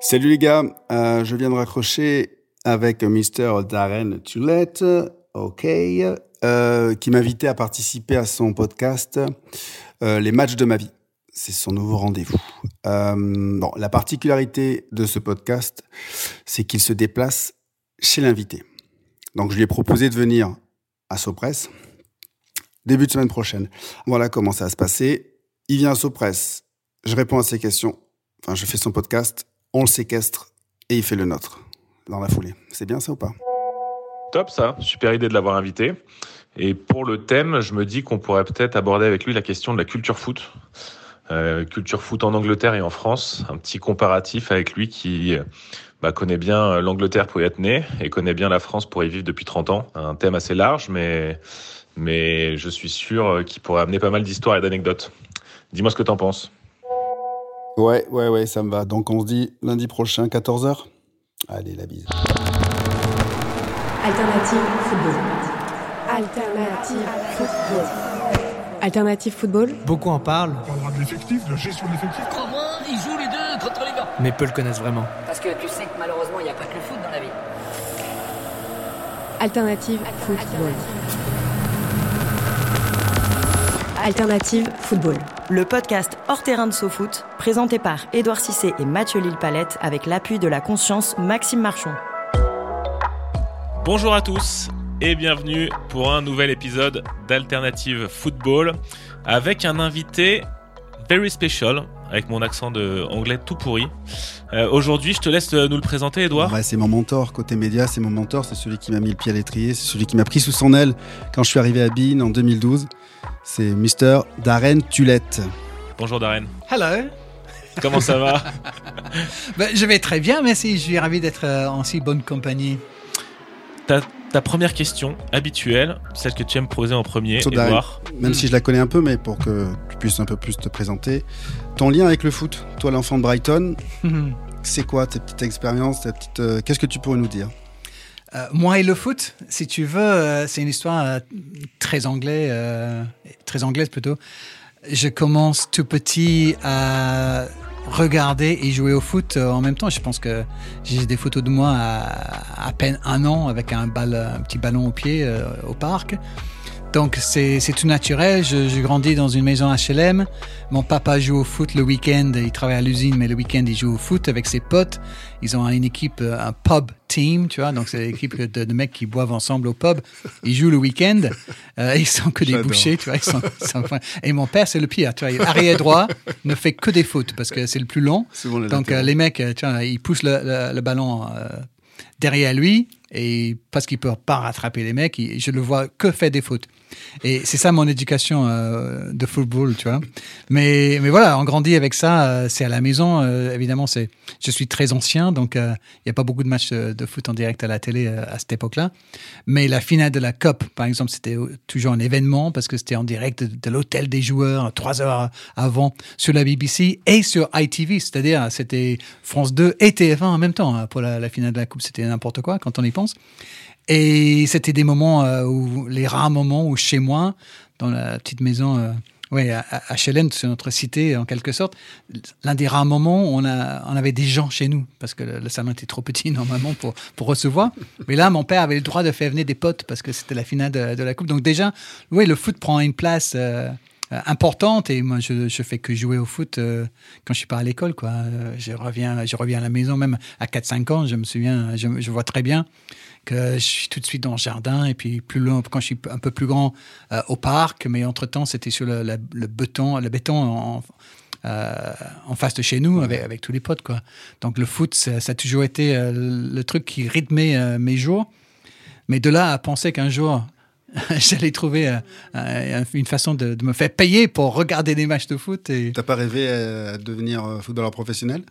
Salut les gars, euh, je viens de raccrocher avec Mr. Darren Tulette, ok, euh, qui m'invitait à participer à son podcast euh, Les matchs de ma vie. C'est son nouveau rendez-vous. Euh, bon, la particularité de ce podcast, c'est qu'il se déplace chez l'invité. Donc je lui ai proposé de venir à Sopress début de semaine prochaine. Voilà comment ça va se passer. Il vient à Sopress, je réponds à ses questions, enfin je fais son podcast, on le séquestre et il fait le nôtre dans la foulée. C'est bien ça ou pas? Top ça, super idée de l'avoir invité. Et pour le thème, je me dis qu'on pourrait peut-être aborder avec lui la question de la culture foot. Euh, culture foot en Angleterre et en France, un petit comparatif avec lui qui euh, bah, connaît bien l'Angleterre pour y être né et connaît bien la France pour y vivre depuis 30 ans. Un thème assez large, mais, mais je suis sûr qu'il pourrait amener pas mal d'histoires et d'anecdotes. Dis-moi ce que t'en penses. Ouais, ouais, ouais, ça me va. Donc on se dit lundi prochain, 14h Allez, la bise. Alternative football. Alternative football. Alternative football. Beaucoup en parlent, On parlera de l'effectif, de la gestion de l'effectif. Comment ils jouent les deux contre les gars mais peu le connaissent vraiment. Parce que tu sais que malheureusement, il n'y a pas que le foot dans la vie. Alternative football. Alternative football. Le podcast Hors terrain de SoFoot, présenté par Édouard Cissé et Mathieu Lille-Palette avec l'appui de la conscience Maxime Marchon. Bonjour à tous et bienvenue pour un nouvel épisode d'Alternative Football avec un invité very special avec mon accent de anglais tout pourri. Euh, Aujourd'hui, je te laisse nous le présenter, Edouard. Ouais, c'est mon mentor côté média, c'est mon mentor, c'est celui qui m'a mis le pied à l'étrier, c'est celui qui m'a pris sous son aile quand je suis arrivé à Bean en 2012. C'est Mr. Darren Tulette. Bonjour Darren. Hello. Comment ça va? Ben, je vais très bien, merci. Je suis ravi d'être euh, en si bonne compagnie. ta, ta première question habituelle, celle que tu aimes poser en premier, So, Darren, Edouard. Même si je la connais un peu, mais pour que tu puisses un peu plus te présenter. Ton lien avec le foot, toi l'enfant de Brighton, c'est quoi tes petites expériences, tes petites, euh, Qu'est-ce que tu pourrais nous dire? Euh, moi et le foot, si tu veux, euh, c'est une histoire euh, très anglais, euh, très anglaise plutôt. Je commence tout petit à regarder et jouer au foot en même temps. Je pense que j'ai des photos de moi à à peine un an avec un, petit ballon au pied euh, au parc. Donc c'est tout naturel. Je, je grandis dans une maison HLM. Mon papa joue au foot le week-end. Il travaille à l'usine, mais le week-end il joue au foot avec ses potes. Ils ont une équipe, euh, un pub team, tu vois. Donc c'est l'équipe de, de mecs qui boivent ensemble au pub. Ils jouent le week-end. Euh, ils sont que des bouchers, tu vois. Ils sont- ils sont- et mon père c'est le pire, tu vois. Arrière droit ne fait que des fautes parce que c'est le plus long. Souvent les Donc euh, les mecs, euh, tu vois, ils poussent le, le- le ballon euh, derrière lui et parce qu'il peut pas rattraper les mecs, il- je le vois que faire des fautes. Et c'est ça mon éducation euh, de football, tu vois. Mais mais voilà, on grandit avec ça. euh, c'est à la maison, euh, évidemment. C'est, je suis très ancien, donc il y a pas beaucoup de matchs de, foot en direct à la télé à cette époque-là. Mais la finale de la Cup, par exemple, c'était toujours un événement parce que c'était en direct de, l'hôtel des joueurs, trois heures avant, sur la BBC et sur ITV, c'est-à-dire c'était France 2 et TF1 en même temps hein, pour la finale de la Coupe. C'était n'importe quoi quand on y pense. Et c'était des moments euh, où, les rares moments où chez moi, dans la petite maison, euh, à, à c'est notre cité en quelque sorte, l'un des rares moments où on, avait des gens chez nous, parce que le, le salon était trop petit normalement pour, pour recevoir. Mais là, mon père avait le droit de faire venir des potes parce que c'était la finale de, la Coupe. Donc déjà, oui, le foot prend une place euh, importante et moi, je, je fais que jouer au foot euh, quand je suis pas à l'école. quoi. Je reviens, je reviens à la maison, même à 4-5 ans, je me souviens, je vois très bien que je suis tout de suite dans le jardin et puis plus loin quand je suis un peu plus grand euh, au parc. Mais entre temps c'était sur le, béton le béton en, euh, en face de chez nous avec, avec tous les potes quoi. Donc le foot ça, ça a toujours été euh, le truc qui rythmait mes jours. Mais de là à penser qu'un jour j'allais trouver euh, euh, une façon de, de me faire payer pour regarder des matchs de foot. Et T'as pas rêvé à devenir footballeur professionnel?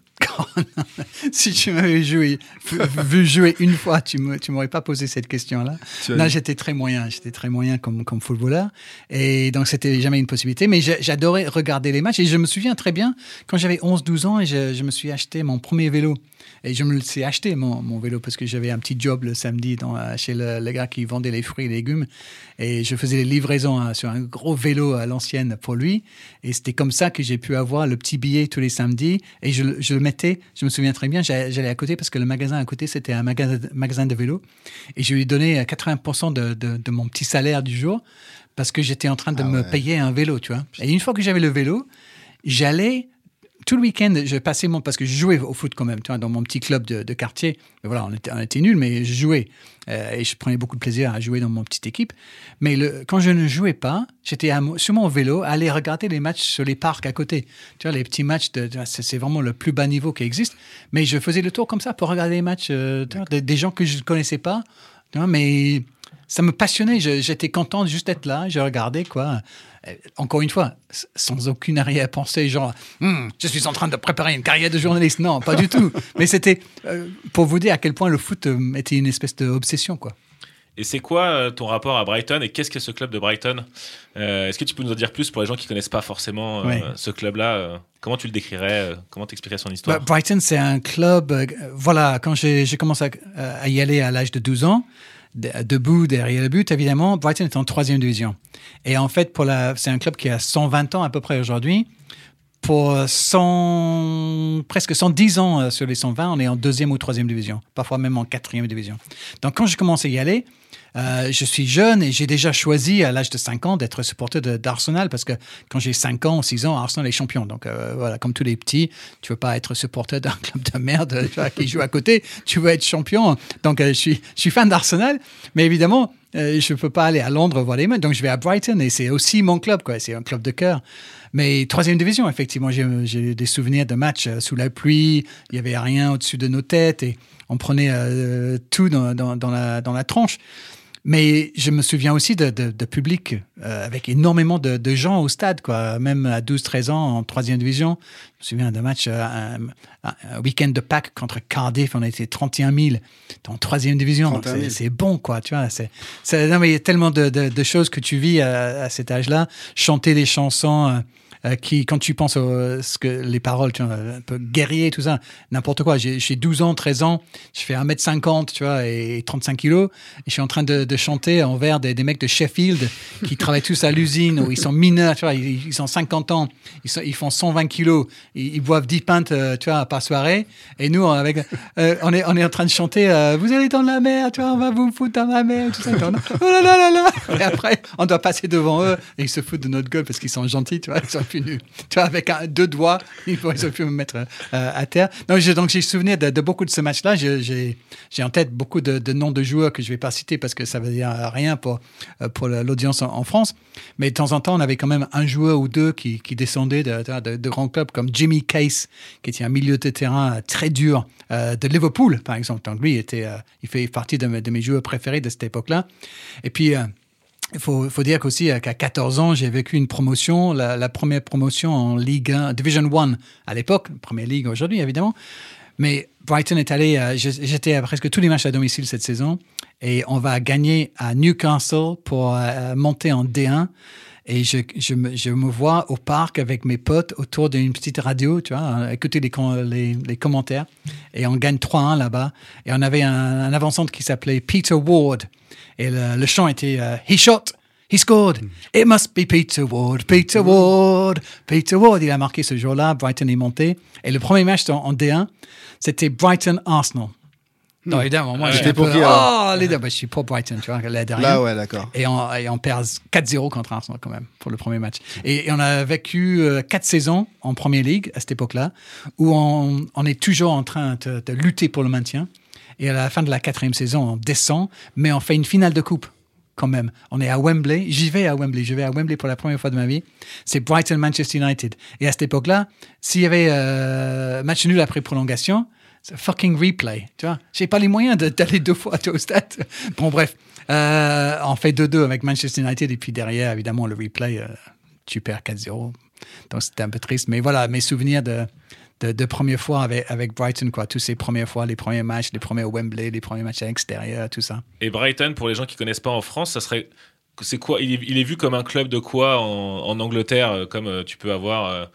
Si tu m'avais joué, vu- jouer une fois, tu tu m'aurais pas posé cette question-là. Dit- j'étais très moyen, j'étais très moyen comme, comme footballeur. Et donc, c'était jamais une possibilité. Mais j'adorais regarder les matchs. Et je me souviens très bien, quand j'avais 11-12 ans, et je, je me suis acheté mon premier vélo. Et je me le suis acheté, mon, mon vélo, parce que j'avais un petit job le samedi dans, chez le, le gars qui vendait les fruits et légumes. Et je faisais les livraisons hein, sur un gros vélo à l'ancienne pour lui. Et c'était comme ça que j'ai pu avoir le petit billet tous les samedis. Et je, le- je le mettais, je me souviens très bien, j'a- j'allais à côté parce que le magasin à côté, c'était un magasin, magasin de vélo. Et je lui ai donné euh, 80% de, de, de mon petit salaire du jour parce que j'étais en train de Ah me ouais. payer un vélo, tu vois. Et une fois que j'avais le vélo, j'allais tout le week-end, je passais mon. Parce que je jouais au foot quand même, tu vois, dans mon petit club de, quartier. Voilà, on était, nuls, mais je jouais. Euh, et je prenais beaucoup de plaisir à jouer dans mon petite équipe. Mais quand je ne jouais pas, j'étais sur mon vélo à aller regarder les matchs sur les parcs à côté. Tu vois, les petits matchs, c'est vraiment le plus bas niveau qui existe. Mais je faisais le tour comme ça pour regarder les matchs euh, des, des gens que je ne connaissais pas. Vois, mais ça me passionnait. J'étais content de juste être là. Je regardais, quoi. Euh, Encore une fois, sans aucune arrière-pensée, genre, Hmm, je suis en train de préparer une carrière de journaliste. Non, pas du tout. Mais c'était euh, pour vous dire à quel point le foot euh, était une espèce d'obsession, quoi. Et c'est quoi ton rapport à Brighton et qu'est-ce que ce club de Brighton Euh, Est-ce que tu peux nous en dire plus pour les gens qui connaissent pas forcément euh, Ouais. ce club-là euh, Comment tu le décrirais Comment t'expliquerais son histoire? Bah, Brighton, c'est un club. voilà, quand j'ai j'ai commencé à, à y aller à l'âge de 12 ans, debout derrière le but, évidemment, Brighton est en troisième division. Et en fait, pour la, c'est un club qui a 120 ans à peu près aujourd'hui. Pour 100, presque 110 ans euh, sur les 120, on est en deuxième ou troisième division, parfois même en quatrième division. Donc, quand j'ai commencé à y aller, euh, je suis jeune et j'ai déjà choisi à l'âge de 5 ans d'être supporter d'Arsenal parce que quand j'ai 5 ans, 6 ans, Arsenal est champion. Donc euh, voilà, comme tous les petits, tu veux pas être supporter d'un club de merde vois, qui joue à côté, tu veux être champion. Donc euh, je, suis, fan d'Arsenal, mais évidemment, euh, je peux pas aller à Londres voir les matchs. Donc je vais à Brighton et c'est aussi mon club. C'est un club de cœur. Mais troisième division, effectivement, j'ai des souvenirs de matchs euh, sous la pluie. Il y avait rien au-dessus de nos têtes et on prenait euh, tout dans la, dans la tranche. Mais je me souviens aussi de, de, de public euh, avec énormément de, de gens au stade, quoi. Même à 12-13 ans en troisième division. Je me souviens d'un match, euh, un, week-end de Pâques contre Cardiff. On était 31 000 en troisième division. Donc 31 000. c'est- bon, quoi. Tu vois, c'est, c'est- non, mais il y a tellement de, choses que tu vis à, à cet âge-là. Chanter des chansons. euh, qui, quand tu penses à ce que les paroles, tu vois, un peu guerrier, tout ça, n'importe quoi. J'ai j'ai 12 ans, 13 ans, je fais 1m50, tu vois, et 35 kilos, et je suis en train de, de chanter envers des, des mecs de Sheffield qui travaillent tous à l'usine, où ils sont mineurs, tu vois, ils, ils ont 50 ans, ils, sont, ils font 120 kilos, ils, ils boivent 10 pintes, euh, tu vois, par soirée, et nous, avec, euh, on, est, on est en train de chanter, euh, vous allez dans la mer, tu vois, on va vous foutre dans la mer, tout ça, et on- oh là là là là, et après, on doit passer devant eux, et ils se foutent de notre gueule parce qu'ils sont gentils, tu vois, ils sont Tu vois, avec deux doigts, ils ont pu me mettre euh, à terre. Donc, j'ai, donc, j'ai souvenir de, beaucoup de ce match-là. J'ai, en tête beaucoup de, noms de joueurs que je vais pas citer parce que ça veut dire rien pour, euh, pour l'audience en, France. Mais de temps en temps, on avait quand même un joueur ou deux qui, qui descendaient de, grands clubs comme Jimmy Case, qui était un milieu de terrain très dur euh, de Liverpool, par exemple. Donc, lui, euh, il fait partie de mes, de mes joueurs préférés de cette époque-là. Et puis, euh, il faut, faut dire qu'aussi qu'à 14 ans, j'ai vécu une promotion, la, première promotion en Ligue 1, Division 1 à l'époque, première ligue aujourd'hui évidemment. Mais Brighton est allé, euh, j'étais à presque tous les matchs à domicile cette saison et on va gagner à Newcastle pour euh, monter en D1. Et je, me, vois au parc avec mes potes autour d'une petite radio, tu vois, à écouter les commentaires. Et on gagne 3-1 là-bas. Et on avait un, un avant-centre qui s'appelait Peter Ward. Et le, le chant était euh, He shot, he scored. It must be Peter Ward, Peter Ward, Peter Ward. Il a marqué ce jour-là. Brighton est monté. Et le premier match en, en D1, c'était Brighton-Arsenal. Non, évidemment, moi, j'étais pour qui, alors Oh, les deux, bah, je suis pour Brighton, tu vois, là derrière. Là, ouais, d'accord. Et on, et on perd 4-0 contre Arsenal quand même pour le premier match. Et, et on a vécu euh, quatre saisons en Premier League à cette époque-là, où on, on est toujours en train de, de lutter pour le maintien. Et à la fin de la quatrième saison, on descend, mais on fait une finale de coupe quand même. On est à Wembley. J'y vais à Wembley. Je vais à Wembley pour la première fois de ma vie. C'est Brighton Manchester United. Et à cette époque-là, s'il y avait euh, match nul après prolongation, C'est fucking replay, tu vois. J'ai pas les moyens de- d'aller deux fois au stade. Bon, bref, euh, on fait 2-2 avec Manchester United et puis derrière, évidemment, le replay, tu perds 4-0. Donc c'était un peu triste. Mais voilà, mes souvenirs de, de, de première fois avec, avec Brighton, quoi. Tous ces premières fois, les premiers matchs, les premiers Wembley, les premiers matchs à l'extérieur, tout ça. Et Brighton, pour les gens qui connaissent pas en France, ça serait. C'est quoi il est, il est vu comme un club de quoi en, en Angleterre euh, Comme euh, tu peux avoir euh,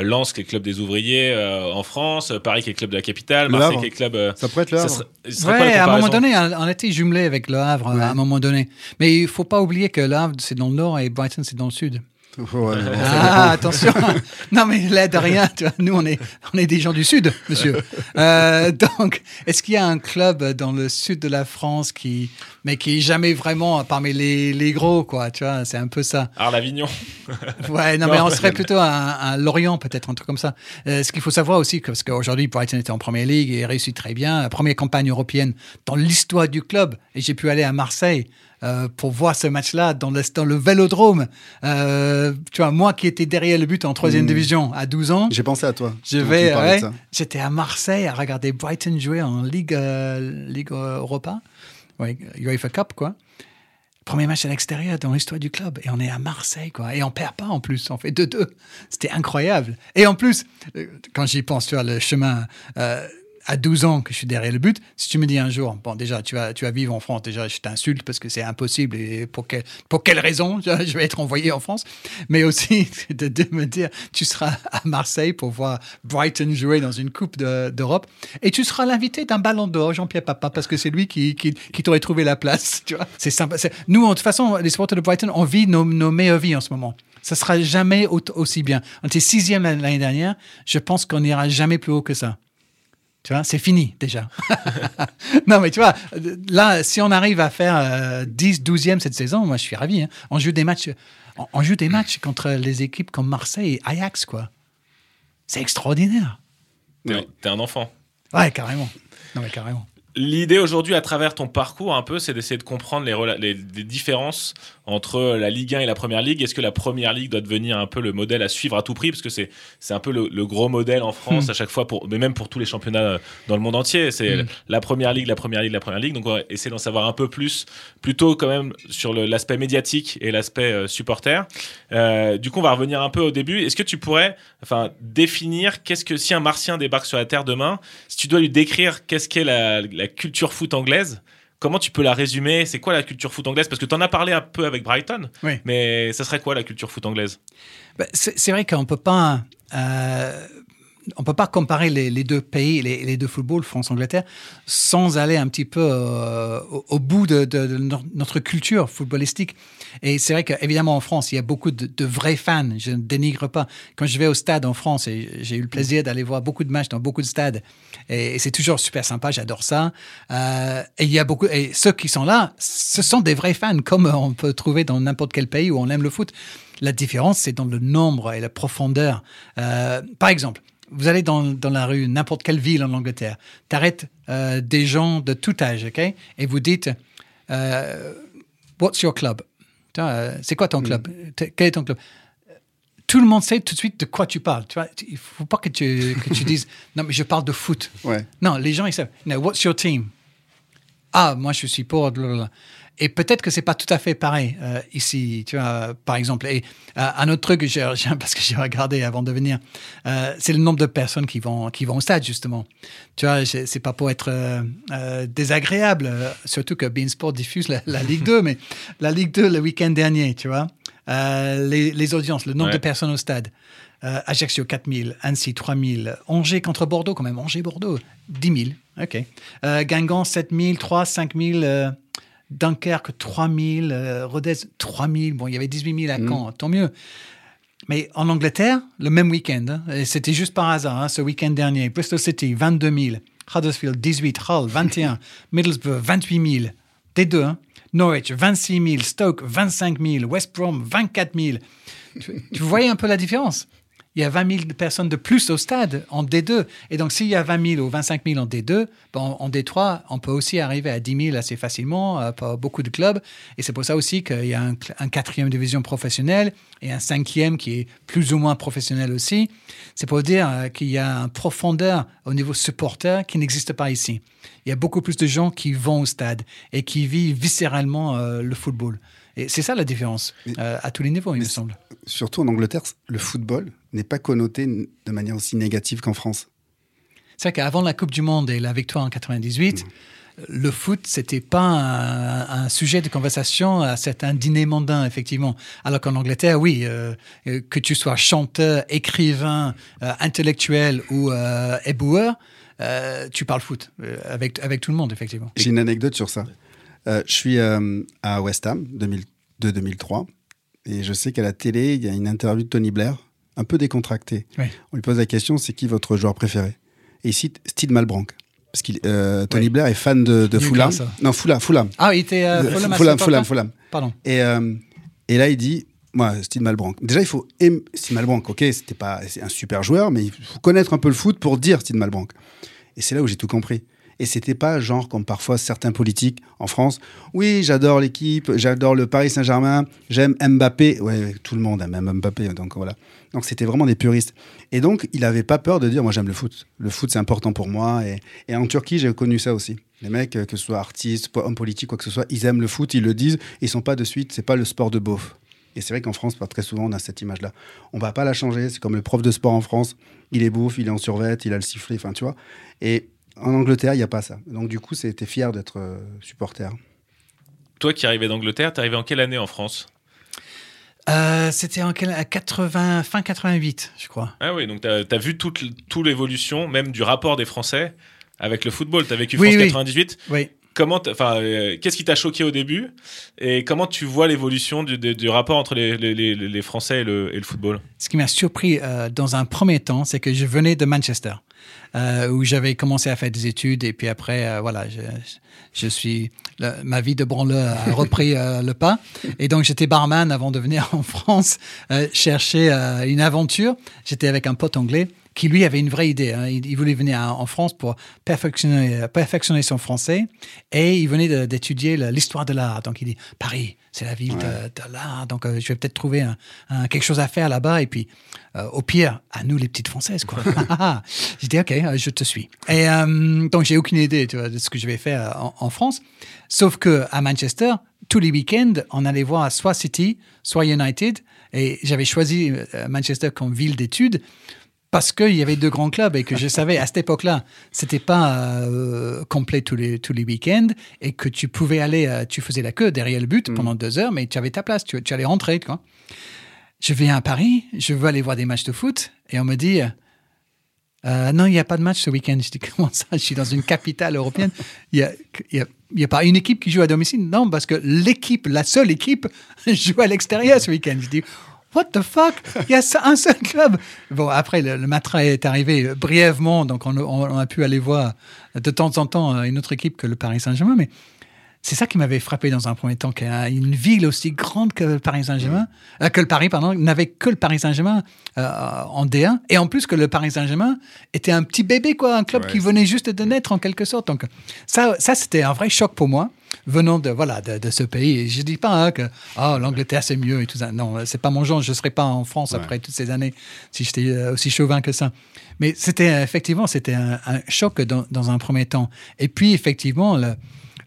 Lens, qui est le club des ouvriers euh, en France, Paris, qui est le club de la capitale, Le Marseille, Havre. qui est le club. euh, Ça pourrait être le ça Havre. serait- serait Ouais, à un moment donné, on on était jumelé avec Le Havre Ouais. à un moment donné. Mais il faut pas oublier que Le Havre, c'est dans le nord et Brighton, c'est dans le sud. Ouais. Ah, attention. non, mais l'aide à rien. Tu vois, nous, on est, on est des gens du Sud, monsieur. Euh, donc, est-ce qu'il y a un club dans le sud de la France qui, mais qui est jamais vraiment parmi les, les gros, quoi, tu vois, c'est un peu ça. Arles-Avignon. Ouais, non, Non, mais on serait plutôt à, à Lorient, peut-être, un truc comme ça. Euh, ce qu'il faut savoir aussi, que- parce qu'aujourd'hui, Brighton était en première ligue et réussit très bien. Première campagne européenne dans l'histoire du club. Et j'ai pu aller à Marseille euh, pour voir ce match-là dans le, dans le vélodrome. Euh, tu vois, moi qui étais derrière le but en troisième Mm. division à 12 ans. J'ai pensé à toi. Je vais, ouais, j'étais à Marseille à regarder Brighton jouer en Ligue, euh, Ligue Europa, ouais, UEFA Cup, quoi. Premier match à l'extérieur dans l'histoire du club. Et on est à Marseille, quoi. Et on perd pas en plus. On fait 2-2. C'était incroyable. Et en plus, quand j'y pense, tu vois, le chemin à 12 ans que je suis derrière le but, si tu me dis un jour, bon, déjà, tu vas, tu vas vivre en France, déjà, je t'insulte parce que c'est impossible. Et pour, quelle pour quelle raison je vais être envoyé en France Mais aussi de, de me dire, tu seras à Marseille pour voir Brighton jouer dans une Coupe de- d'Europe et tu seras l'invité d'un ballon d'or, Jean-Pierre Papa, parce que c'est lui qui, qui, qui t'aurait trouvé la place. Tu vois c'est sympa. Nous, de toute façon, les supporters de Brighton, on vit nos, nos meilleures vies en ce moment. Ça sera jamais au- aussi bien. On était sixième l'année dernière. Je pense qu'on n'ira jamais plus haut que ça. Tu vois, c'est fini déjà. non, mais tu vois, là, si on arrive à faire euh, 10, 12e cette saison, moi je suis ravi. hein. On joue des matchs, on, on joue des matchs contre les équipes comme Marseille et Ajax, quoi. C'est extraordinaire. T'es t'es un enfant. Ouais, carrément. Non, mais carrément. L'idée aujourd'hui, à travers ton parcours, un peu, c'est d'essayer de comprendre les, les- les différences entre la Ligue 1 et la Première Ligue. Est-ce que la Première Ligue doit devenir un peu le modèle à suivre à tout prix? Parce que c'est un peu le, le gros modèle en France Hmm. à chaque fois, pour, mais même pour tous les championnats euh, dans le monde entier. C'est Hmm. la Première Ligue, la Première Ligue, la Première Ligue. Donc on va essayer d'en savoir un peu plus, plutôt quand même sur l'aspect médiatique et l'aspect euh, supporter. Euh, du coup, on va revenir un peu au début. Est-ce que tu pourrais enfin, définir qu'est-ce que si un martien débarque sur la Terre demain, si tu dois lui décrire qu'est-ce qu'est la, la culture foot anglaise, comment tu peux la résumer? C'est quoi la culture foot anglaise? Parce que tu en as parlé un peu avec Brighton, Oui. mais ça serait quoi la culture foot anglaise? Ben, c'est vrai qu'on peut pas. euh, on peut pas comparer les, deux pays, les, deux footballs, France-Angleterre, sans aller un petit peu euh, au, bout de, de- de no- notre culture footballistique. Et c'est vrai qu'évidemment en France, il y a beaucoup de, vrais fans. Je ne dénigre pas. Quand je vais au stade en France, j'ai eu le plaisir d'aller voir beaucoup de matchs dans beaucoup de stades, et, c'est toujours super sympa. J'adore ça. Euh, et il y a beaucoup. Ceux qui sont là, ce sont des vrais fans, comme on peut trouver dans n'importe quel pays où on aime le foot. La différence, c'est dans le nombre et la profondeur. Euh, par exemple, vous allez dans, dans la rue, n'importe quelle ville en Angleterre, t'arrêtes euh, des gens de tout âge, ok, et vous dites, euh, What's your club? Euh, C'est quoi ton club? T- Quel est ton club? Tout le monde sait tout de suite de quoi tu parles. Tu vois, il faut pas que tu, que tu dises, non mais je parle de foot. Ouais. Non, les gens ils savent. No, what's your team? Ah, moi je suis pour. blablabla. Et peut-être que c'est pas tout à fait pareil euh, ici, tu vois, par exemple. Et euh, un autre truc, parce que j'ai regardé avant de venir, euh, c'est le nombre de personnes qui vont qui vont au stade justement. Tu vois, c'est pas pour être désagréable, surtout que Beansport diffuse la, la Ligue 2, mais la Ligue 2 le week-end dernier, tu vois, les, les audiences, le nombre Ouais. de personnes au stade. Ajaccio 4000, Annecy 3000, Angers contre Bordeaux quand même, Angers-Bordeaux 10 000, ok. Guingamp 7000, 3, 5000, euh, Dunkerque 3000, euh, Rodez 3000, bon il y avait 18 000 à Caen, tant mieux. Mais en Angleterre, le même week-end, hein, et c'était juste par hasard, hein, ce week-end dernier, Bristol City 22 000, Huddersfield 18, Hull 21, Middlesbrough 28 000, des deux, hein. Norwich 26 000, Stoke 25 000, West Brom 24 000. Tu, tu voyais un peu la différence? Il y a 20 000 personnes de plus au stade en D2. Et donc, s'il y a 20 000 ou 25 000 en D2, bon, en D3, on peut aussi arriver à 10 000 assez facilement euh, pour beaucoup de clubs. Et c'est pour ça aussi qu'il y a un quatrième division professionnelle et un cinquième qui est plus ou moins professionnel aussi. C'est pour dire euh, qu'il y a une profondeur au niveau supporter qui n'existe pas ici. Il y a beaucoup plus de gens qui vont au stade et qui vivent viscéralement euh, le football. Et c'est ça la différence euh, à tous les niveaux, il me semble. Surtout en Angleterre, le football n'est pas connoté de manière aussi négative qu'en France. C'est vrai qu'avant la Coupe du Monde et la victoire en 98, le foot, c'était pas un, un sujet de conversation à certains dîners mondains, effectivement. Alors qu'en Angleterre, oui, euh, euh, que tu sois chanteur, écrivain, euh, intellectuel ou euh, éboueur, euh, tu parles foot euh, avec, avec tout le monde, effectivement. J'ai une anecdote sur ça. Euh, je suis euh, à West Ham 2002-2003 et je sais qu'à la télé, il y a une interview de Tony Blair, un peu décontractée. Oui. On lui pose la question c'est qui votre joueur préféré? Et il cite Steve Malbranck. Parce que Tony Oui. Blair est fan de, de Fulham. Non, Fulham. Fulham. Ah, il était euh, Euh, Fulham Fulham, Fulham, Fulham. Pardon. Et, euh, et là, il dit, moi, Steve Malbranck. Déjà, il faut aimer Steve Malbranck. Ok, c'était pas, c'est un super joueur, mais il faut connaître un peu le foot pour dire Steve Malbranck. Et c'est là où j'ai tout compris. Et c'était pas genre comme parfois certains politiques en France. Oui, j'adore l'équipe, j'adore le Paris Saint-Germain, j'aime Mbappé. Ouais, tout le monde aime Mbappé, donc voilà. Donc c'était vraiment des puristes. Et donc, il avait pas peur de dire, moi j'aime le foot. Le foot, c'est important pour moi. Et, en Turquie, j'ai connu ça aussi. Les mecs, euh, que ce soit artistes, hommes politiques, quoi que ce soit, ils aiment le foot, ils le disent, ils sont pas de suite, c'est pas le sport de beauf. Et c'est vrai qu'en France, très souvent, on a cette image-là. On va pas la changer. C'est comme le prof de sport en France. Il est beauf, il est en survêt, il a le sifflet, enfin, tu vois. Et en Angleterre, il n'y a pas ça. Donc, du coup, c'était fier d'être euh, supporter. Toi qui arrivais d'Angleterre, t'es arrivé en quelle année en France? Euh, C'était en quelle- à 80, fin 88, je crois. Ah oui, donc t'as as vu toute, toute l'évolution, même du rapport des Français avec le football. T'as vécu Oui, France oui. 98. Oui. Comment, t'as- enfin, euh, qu'est-ce qui t'a choqué au début? Et comment tu vois l'évolution du, du- du rapport entre les, les- les- les Français et le, et le football? Ce qui m'a surpris euh, dans un premier temps, c'est que je venais de Manchester, euh, où j'avais commencé à faire des études et puis après, euh, voilà, je, je suis, le- ma vie de branleur a repris euh, le pas. Et donc j'étais barman avant de venir en France chercher une aventure. J'étais avec un pote anglais qui lui avait une vraie idée. hein. Il, il voulait venir en France pour perfectionner, perfectionner son français et il venait d'étudier l'histoire de l'art. Donc il dit Paris, c'est la ville de, de l'art. Donc euh, je vais peut-être trouver un- un- quelque chose à faire là-bas. Et puis euh, au pire, à nous les petites françaises. quoi. j'ai dit Ok, euh, je te suis. Et euh, donc j'ai aucune idée tu vois, de ce que je vais faire en, en France. Sauf que à Manchester, tous les week-ends, on allait voir soit City, soit United. Et j'avais choisi Manchester comme ville d'études parce qu'il y avait deux grands clubs et que je savais à cette époque-là, c'était pas euh, complet tous les, tous les week-ends et que tu pouvais aller, euh, tu faisais la queue derrière le but pendant deux heures, mais tu avais ta place, tu, tu allais rentrer. Quoi. Je viens à Paris, je veux aller voir des matchs de foot et on me dit euh, non, il n'y a pas de match ce week-end. Je dis comment ça? Je suis dans une capitale européenne. Il n'y a, a, a pas une équipe qui joue à domicile Non, parce que l'équipe, la seule équipe, joue à l'extérieur ce week-end. Je dis What the fuck? Il y a un seul club. Bon, après, le, le matin est arrivé brièvement, donc on, on- on a pu aller voir de temps en temps une autre équipe que le Paris Saint-Germain, mais c'est ça qui m'avait frappé dans un premier temps, qu'une ville aussi grande que le Paris Saint-Germain, euh, que le Paris, pardon, n'avait que le Paris Saint-Germain euh, en D1, et en plus que le Paris Saint-Germain était un petit bébé, quoi, un club Ouais, qui venait juste de naître en quelque sorte. Donc ça, ça c'était un vrai choc pour moi, venant de voilà de, de ce pays. Et je dis pas hein, que oh, l'Angleterre c'est mieux et tout ça. Non, c'est pas mon genre. Je serais pas en France Ouais. après toutes ces années si j'étais euh, aussi chauvin que ça. Mais c'était effectivement c'était un, un choc dans, dans un premier temps. Et puis effectivement le,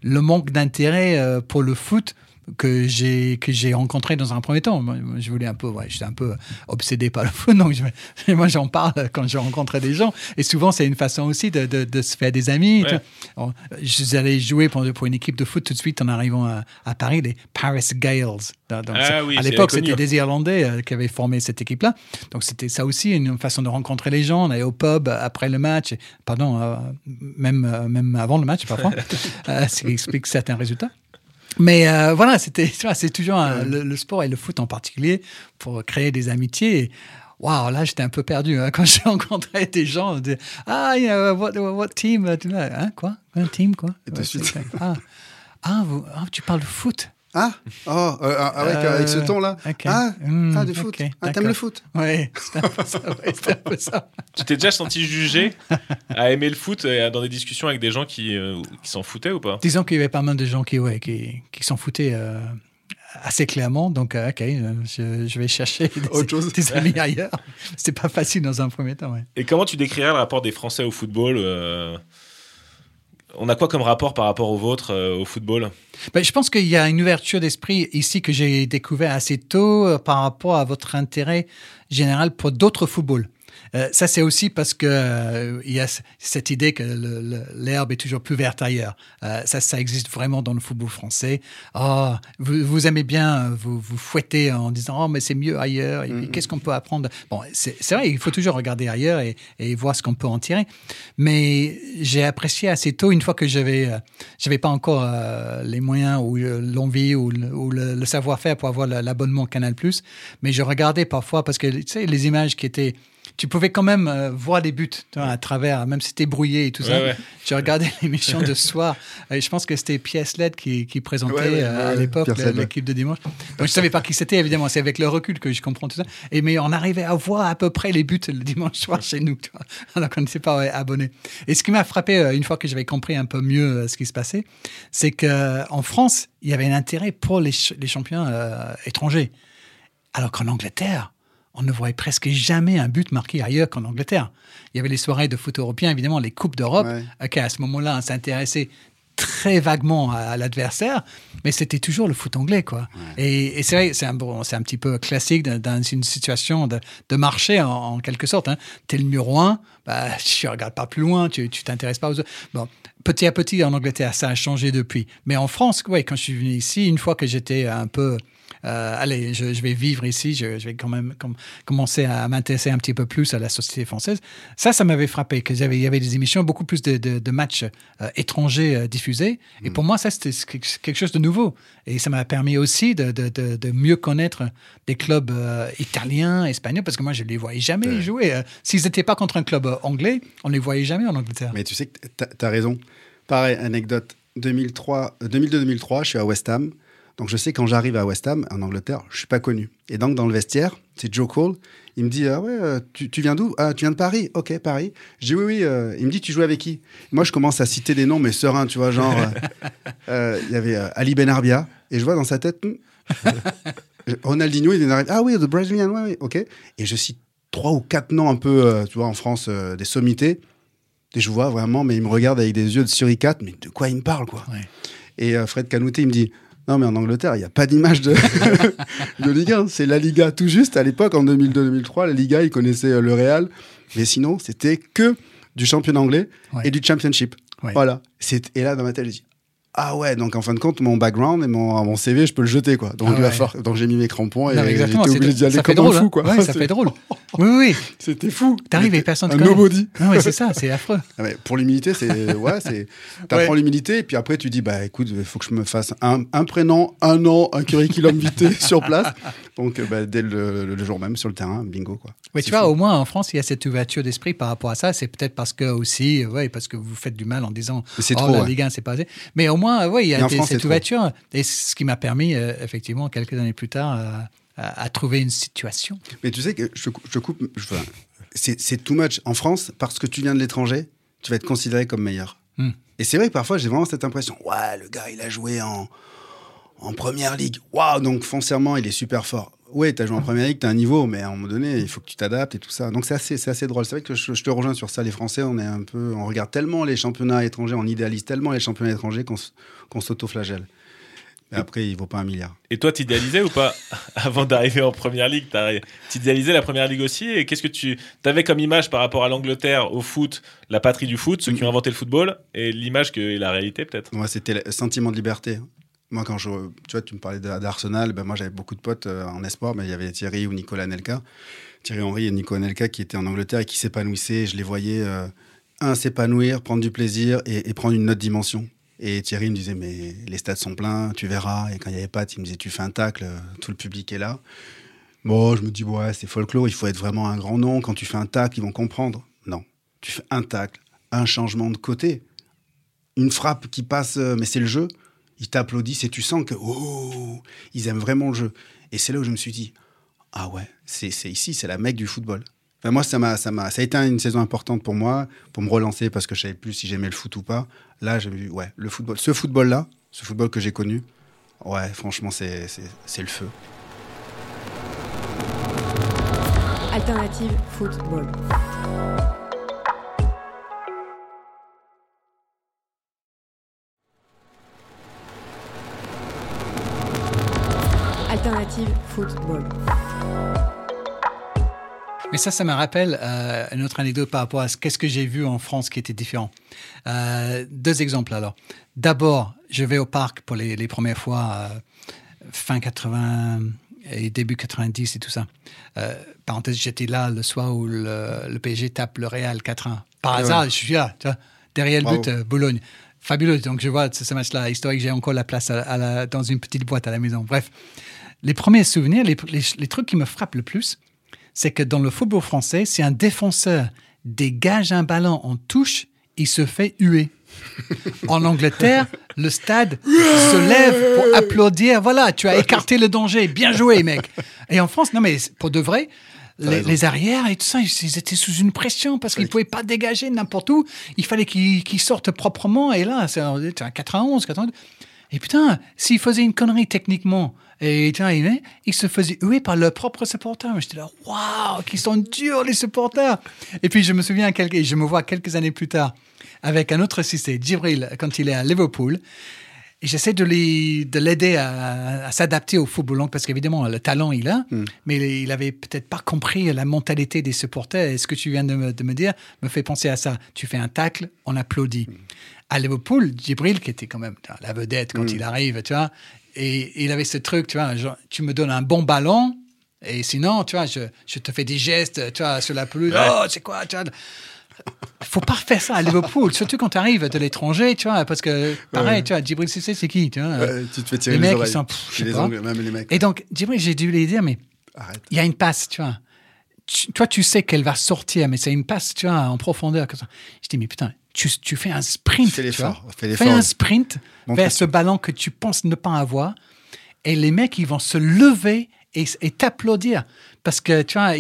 le manque d'intérêt euh, pour le foot que j'ai que j'ai rencontré dans un premier temps. Moi, je voulais un peu, ouais, j'étais un peu obsédé par le foot, donc je- moi j'en parle quand je rencontre des gens. Et souvent c'est une façon aussi de, de, de se faire des amis. Ouais. Alors, Je suis allé jouer pour, pour une équipe de foot tout de suite en arrivant à, à Paris, les Paris Gales. Donc, Ah oui, à l'époque, c'était des Irlandais euh, qui avaient formé cette équipe-là. Donc c'était ça aussi une façon de rencontrer les gens. On allait au pub après le match, et- pardon, euh, même, euh, même avant le match parfois, ce qui explique certains résultats. Mais euh, voilà, c'était, c'est toujours un- le, le sport et le foot en particulier pour créer des amitiés. Waouh, là j'étais un peu perdu hein, quand j'ai rencontré des gens. ah, you know, what, what team? euh, Hein, quoi? Un team, quoi? Et tout de Ouais, Ah, ah, vous- ah, tu parles de foot? Ah Oh, euh, avec, Euh, avec ce ton-là. Ah, Hmm, ah, du foot. ah, t'aimes le foot Ouais, c'était un peu ça. ouais, c'était un peu ça. Tu t'es déjà senti jugé à aimer le foot et dans des discussions avec des gens qui, euh, qui s'en foutaient ou pas? Disons qu'il y avait pas mal de gens qui, ouais, qui, qui s'en foutaient euh, assez clairement. Donc, euh, ok, je, je vais chercher des, Autre chose. des amis ailleurs. C'était pas facile dans un premier temps. Ouais. Et comment tu décrirais le rapport des Français au football euh, On a quoi comme rapport par rapport au vôtre euh, au football? Ben, je pense qu'il y a une ouverture d'esprit ici que j'ai découvert assez tôt euh, par rapport à votre intérêt général pour d'autres footballs. Euh, ça, c'est aussi parce que euh, il y a cette idée que l'herbe est toujours plus verte ailleurs. Euh, ça, ça existe vraiment dans le football français. Oh, vous, vous aimez bien euh, vous, vous fouetter en disant oh mais c'est mieux ailleurs. Et puis, Qu'est-ce qu'on peut apprendre? Bon, c'est vrai, il faut toujours regarder ailleurs et, et voir ce qu'on peut en tirer. Mais j'ai apprécié assez tôt, une fois que j'avais, j'avais pas encore les moyens ou l'envie ou, le, ou le- le savoir-faire pour avoir la- l'abonnement Canal+. Mais je regardais parfois parce que tu sais les images qui étaient tu pouvais quand même euh, voir les buts vois, à travers, même si c'était brouillé et tout ça. Ouais. Je regardais l'émission de ce soir. Et je pense que c'était Pierre Sled qui, qui présentait Ouais, ouais, euh, à l'époque ouais. l'équipe de dimanche. Donc je savais pas qui c'était, évidemment. C'est avec le recul que je comprends tout ça. Et mais on arrivait à voir à peu près les buts le dimanche soir chez nous, tu vois, alors qu'on n'était pas ouais, abonnés. Et ce qui m'a frappé euh, une fois que j'avais compris un peu mieux ce qui se passait, c'est que en France, il y avait un intérêt pour les, ch- les champions euh, étrangers, alors qu'en Angleterre, on ne voyait presque jamais un but marqué ailleurs qu'en Angleterre. Il y avait les soirées de foot européen, évidemment, les coupes d'Europe. Ouais. Ok, à ce moment-là, on s'intéressait très vaguement à, à l'adversaire, mais c'était toujours le foot anglais, quoi. Et, et c'est vrai, c'est un, bon, c'est un petit peu classique dans, une situation de, de marché, en, en quelque sorte. Hein. Tu es le numéro un, bah, tu regardes pas plus loin, tu tu t'intéresses pas aux autres. Bon, petit à petit, en Angleterre, ça a changé depuis. Mais en France, ouais, quand je suis venu ici, une fois que j'étais un peu euh, allez, je, je vais vivre ici, je, je vais quand même com- commencer à m'intéresser un petit peu plus à la société française. Ça, ça m'avait frappé, qu'il y avait, des émissions, beaucoup plus de, de- de matchs euh, étrangers euh, diffusés. Et pour moi, ça, c'était quelque chose de nouveau. Et ça m'a permis aussi de, mieux connaître des clubs italiens, espagnols, parce que moi, je ne les voyais jamais jouer. S'ils n'étaient pas contre un club anglais, on ne les voyait jamais en Angleterre. Mais tu sais que tu as raison. Pareil, anecdote. 2003, euh, 2002-2003, je suis à West Ham. Donc je sais quand j'arrive à West Ham, en Angleterre, je suis pas connu. Et donc dans le vestiaire, c'est Joe Cole. Il me dit ah ouais, euh, tu, tu viens d'où? Ah, tu viens de Paris Ok, Paris. Je dis oui, oui. euh, il me dit tu joues avec qui? Moi, je commence à citer des noms, mais serein, tu vois, genre euh, il y avait Ali Benarbia. Et je vois dans sa tête hmm, Ronaldinho. Il arrive ah oui, the Brazilian, ouais, ouais, ok. Et je cite trois ou quatre noms un peu, euh, tu vois, en France, des sommités. Et je vois vraiment, mais il me regarde avec des yeux de suricate, mais de quoi il me parle, quoi? Ouais. Et Fred Canouté, il me dit Non, mais en Angleterre, il n'y a pas d'image de, de Ligue 1. C'est la Liga tout juste. À l'époque, en 2002-2003, la Liga, ils connaissaient euh, le Real. Mais sinon, c'était que du championnat anglais Ouais. et du championship. Ouais. Voilà. C'est- Et là, dans ma tête, dis Ah ouais, donc en fin de compte, mon background et mon, mon CV, je peux le jeter, quoi. Donc, Ah il va ouais. falloir- donc j'ai mis mes crampons et mais j'étais obligé d'y aller comme drôle. un fou, hein. quoi. Ouais, ça fait drôle. Oui, oui. C'était fou. T'arrives et personne te Un connaît. nobody. Ouais, c'est ça, c'est affreux. Ah ouais, pour l'humilité, c'est ouais, c'est t'apprends l'humilité et puis après tu dis bah écoute, il faut que je me fasse un, un prénom, un nom, un curriculum vitae sur place. Donc bah, dès le, le jour même sur le terrain, bingo quoi. Oui, tu vois, au moins en France, il y a cette ouverture d'esprit par rapport à ça. C'est peut-être parce que aussi, ouais, parce que vous faites du mal en disant c'est oh, trop, la ouais. Ligue 1, c'est pas assez. Mais au moins, ouais, il y a des- France, cette trop. ouverture. Et ce qui m'a permis, euh, effectivement, quelques années plus tard, euh, à, à trouver une situation. Mais tu sais que je, cou- je coupe, je- enfin, c'est c'est too much en France parce que tu viens de l'étranger, tu vas être considéré comme meilleur. Hmm. Et c'est vrai que parfois j'ai vraiment cette impression. Ouais, le gars il a joué en en première ligue. Waouh, donc foncièrement il est super fort. Ouais, t'as joué en première ligue, t'as un niveau, mais à un moment donné, il faut que tu t'adaptes et tout ça. Donc c'est assez, c'est assez drôle. C'est vrai que je, je te rejoins sur ça. Les Français, on est un peu, on regarde tellement les championnats étrangers, on idéalise tellement les championnats étrangers qu'on qu'on s'auto-flagelle. Après, il vaut pas un milliard. Et toi, t'idéalisais ou pas avant d'arriver en première ligue? T'as- T'idéalisais la première ligue aussi? Et qu'est-ce que tu avais comme image par rapport à l'Angleterre, au foot, la patrie du foot, ceux qui ont inventé le football, et l'image que et la réalité peut-être? Moi, c'était le sentiment de liberté. Moi, quand je, tu vois, tu me parlais d'A- d'Arsenal, ben moi, j'avais beaucoup de potes euh, en espoir, mais il y avait Thierry ou Nicolas Nelka, Thierry Henry et Nicolas Nelka qui étaient en Angleterre et qui s'épanouissaient. Je les voyais, euh, un, s'épanouir, prendre du plaisir et, et prendre une autre dimension. Et Thierry me disait, mais les stades sont pleins, tu verras. Et quand il n'y avait pas, il me disait, tu fais un tacle, euh, tout le public est là. Bon, je me dis, ouais, c'est folklore, il faut être vraiment un grand nom. Quand tu fais un tacle, ils vont comprendre. Non, tu fais un tacle, un changement de côté, une frappe qui passe, mais c'est le jeu. Ils t'applaudissent et tu sens que oh, ils aiment vraiment le jeu. Et c'est là où je me suis dit, ah ouais, c'est ici, c'est la mecque du football. Enfin, moi, ça m'a, ça m'a, ça a été une saison importante pour moi, pour me relancer parce que je savais plus si j'aimais le foot ou pas. Là, j'ai vu, ouais, le football, ce football-là, ce football que j'ai connu, ouais, franchement, c'est, c'est le feu. Alternative football. Alternative football. Mais ça, ça me rappelle euh, une autre anecdote par rapport à ce qu'est-ce que j'ai vu en France qui était différent. Euh, deux exemples alors. D'abord, je vais au parc pour les, les premières fois euh, fin 80 et début 90 et tout ça. Euh, parenthèse, j'étais là le soir où le, le PSG tape le Real 4-1. Par hasard, je suis là, tu vois, derrière le but, euh, Bologne. Fabuleux. Donc je vois ce, ce match-là historique. J'ai encore la place à- à la- dans une petite boîte à la maison. Bref, les premiers souvenirs, les, les- les trucs qui me frappent le plus, c'est que dans le football français, si un défenseur dégage un ballon en touche, il se fait huer. En Angleterre, le stade se lève pour applaudir. Voilà, tu as écarté le danger. Bien joué, mec. Et en France, non, mais pour de vrai, les, arrières et tout ça, ils, étaient sous une pression parce qu'ils ne pouvaient pas dégager n'importe où. Il fallait qu'ils qu'ils sortent proprement. Et là, c'est un 91, 92. Et putain, s'ils faisaient une connerie techniquement, et ils se faisaient huer par leurs propres supporters. J'étais là, waouh, qu'ils sont durs les supporters. Et puis je me souviens, quelques, je me vois quelques années plus tard avec un autre Cissé, Djibril, quand il est à Liverpool. Et j'essaie de l'aider à, à s'adapter au football anglais, parce qu'évidemment, le talent, il a, mais il avait peut-être pas compris la mentalité des supporters. Et ce que tu viens de me, de me dire me fait penser à ça. Tu fais un tacle, on applaudit. À Liverpool, Djibril, qui était quand même la vedette quand il arrive, tu vois, et il avait ce truc, tu vois, genre, tu me donnes un bon ballon, et sinon, tu vois, je, je te fais des gestes, tu vois, sur la pelouse. Oh, c'est quoi, tu vois? Faut pas faire ça à Liverpool, surtout quand tu arrives de l'étranger, tu vois, parce que pareil, Ouais. tu vois, Djibril Cissé, c'est qui, tu vois? Ouais, tu te fais tirer les les, mecs, ils oreilles. sont, pff, je sais les pas. Même les mecs. Et donc, Djibril, j'ai dû lui dire, mais il y a une passe, tu vois. Tu- toi, tu sais qu'elle va sortir, mais c'est une passe, tu vois, en profondeur. Comme ça. Je dis, mais putain, tu, tu fais un sprint. Fais l'effort, un sprint vers ce ballon que tu penses ne pas avoir. Et les mecs, ils vont se lever et et t'applaudir. Parce que, tu vois,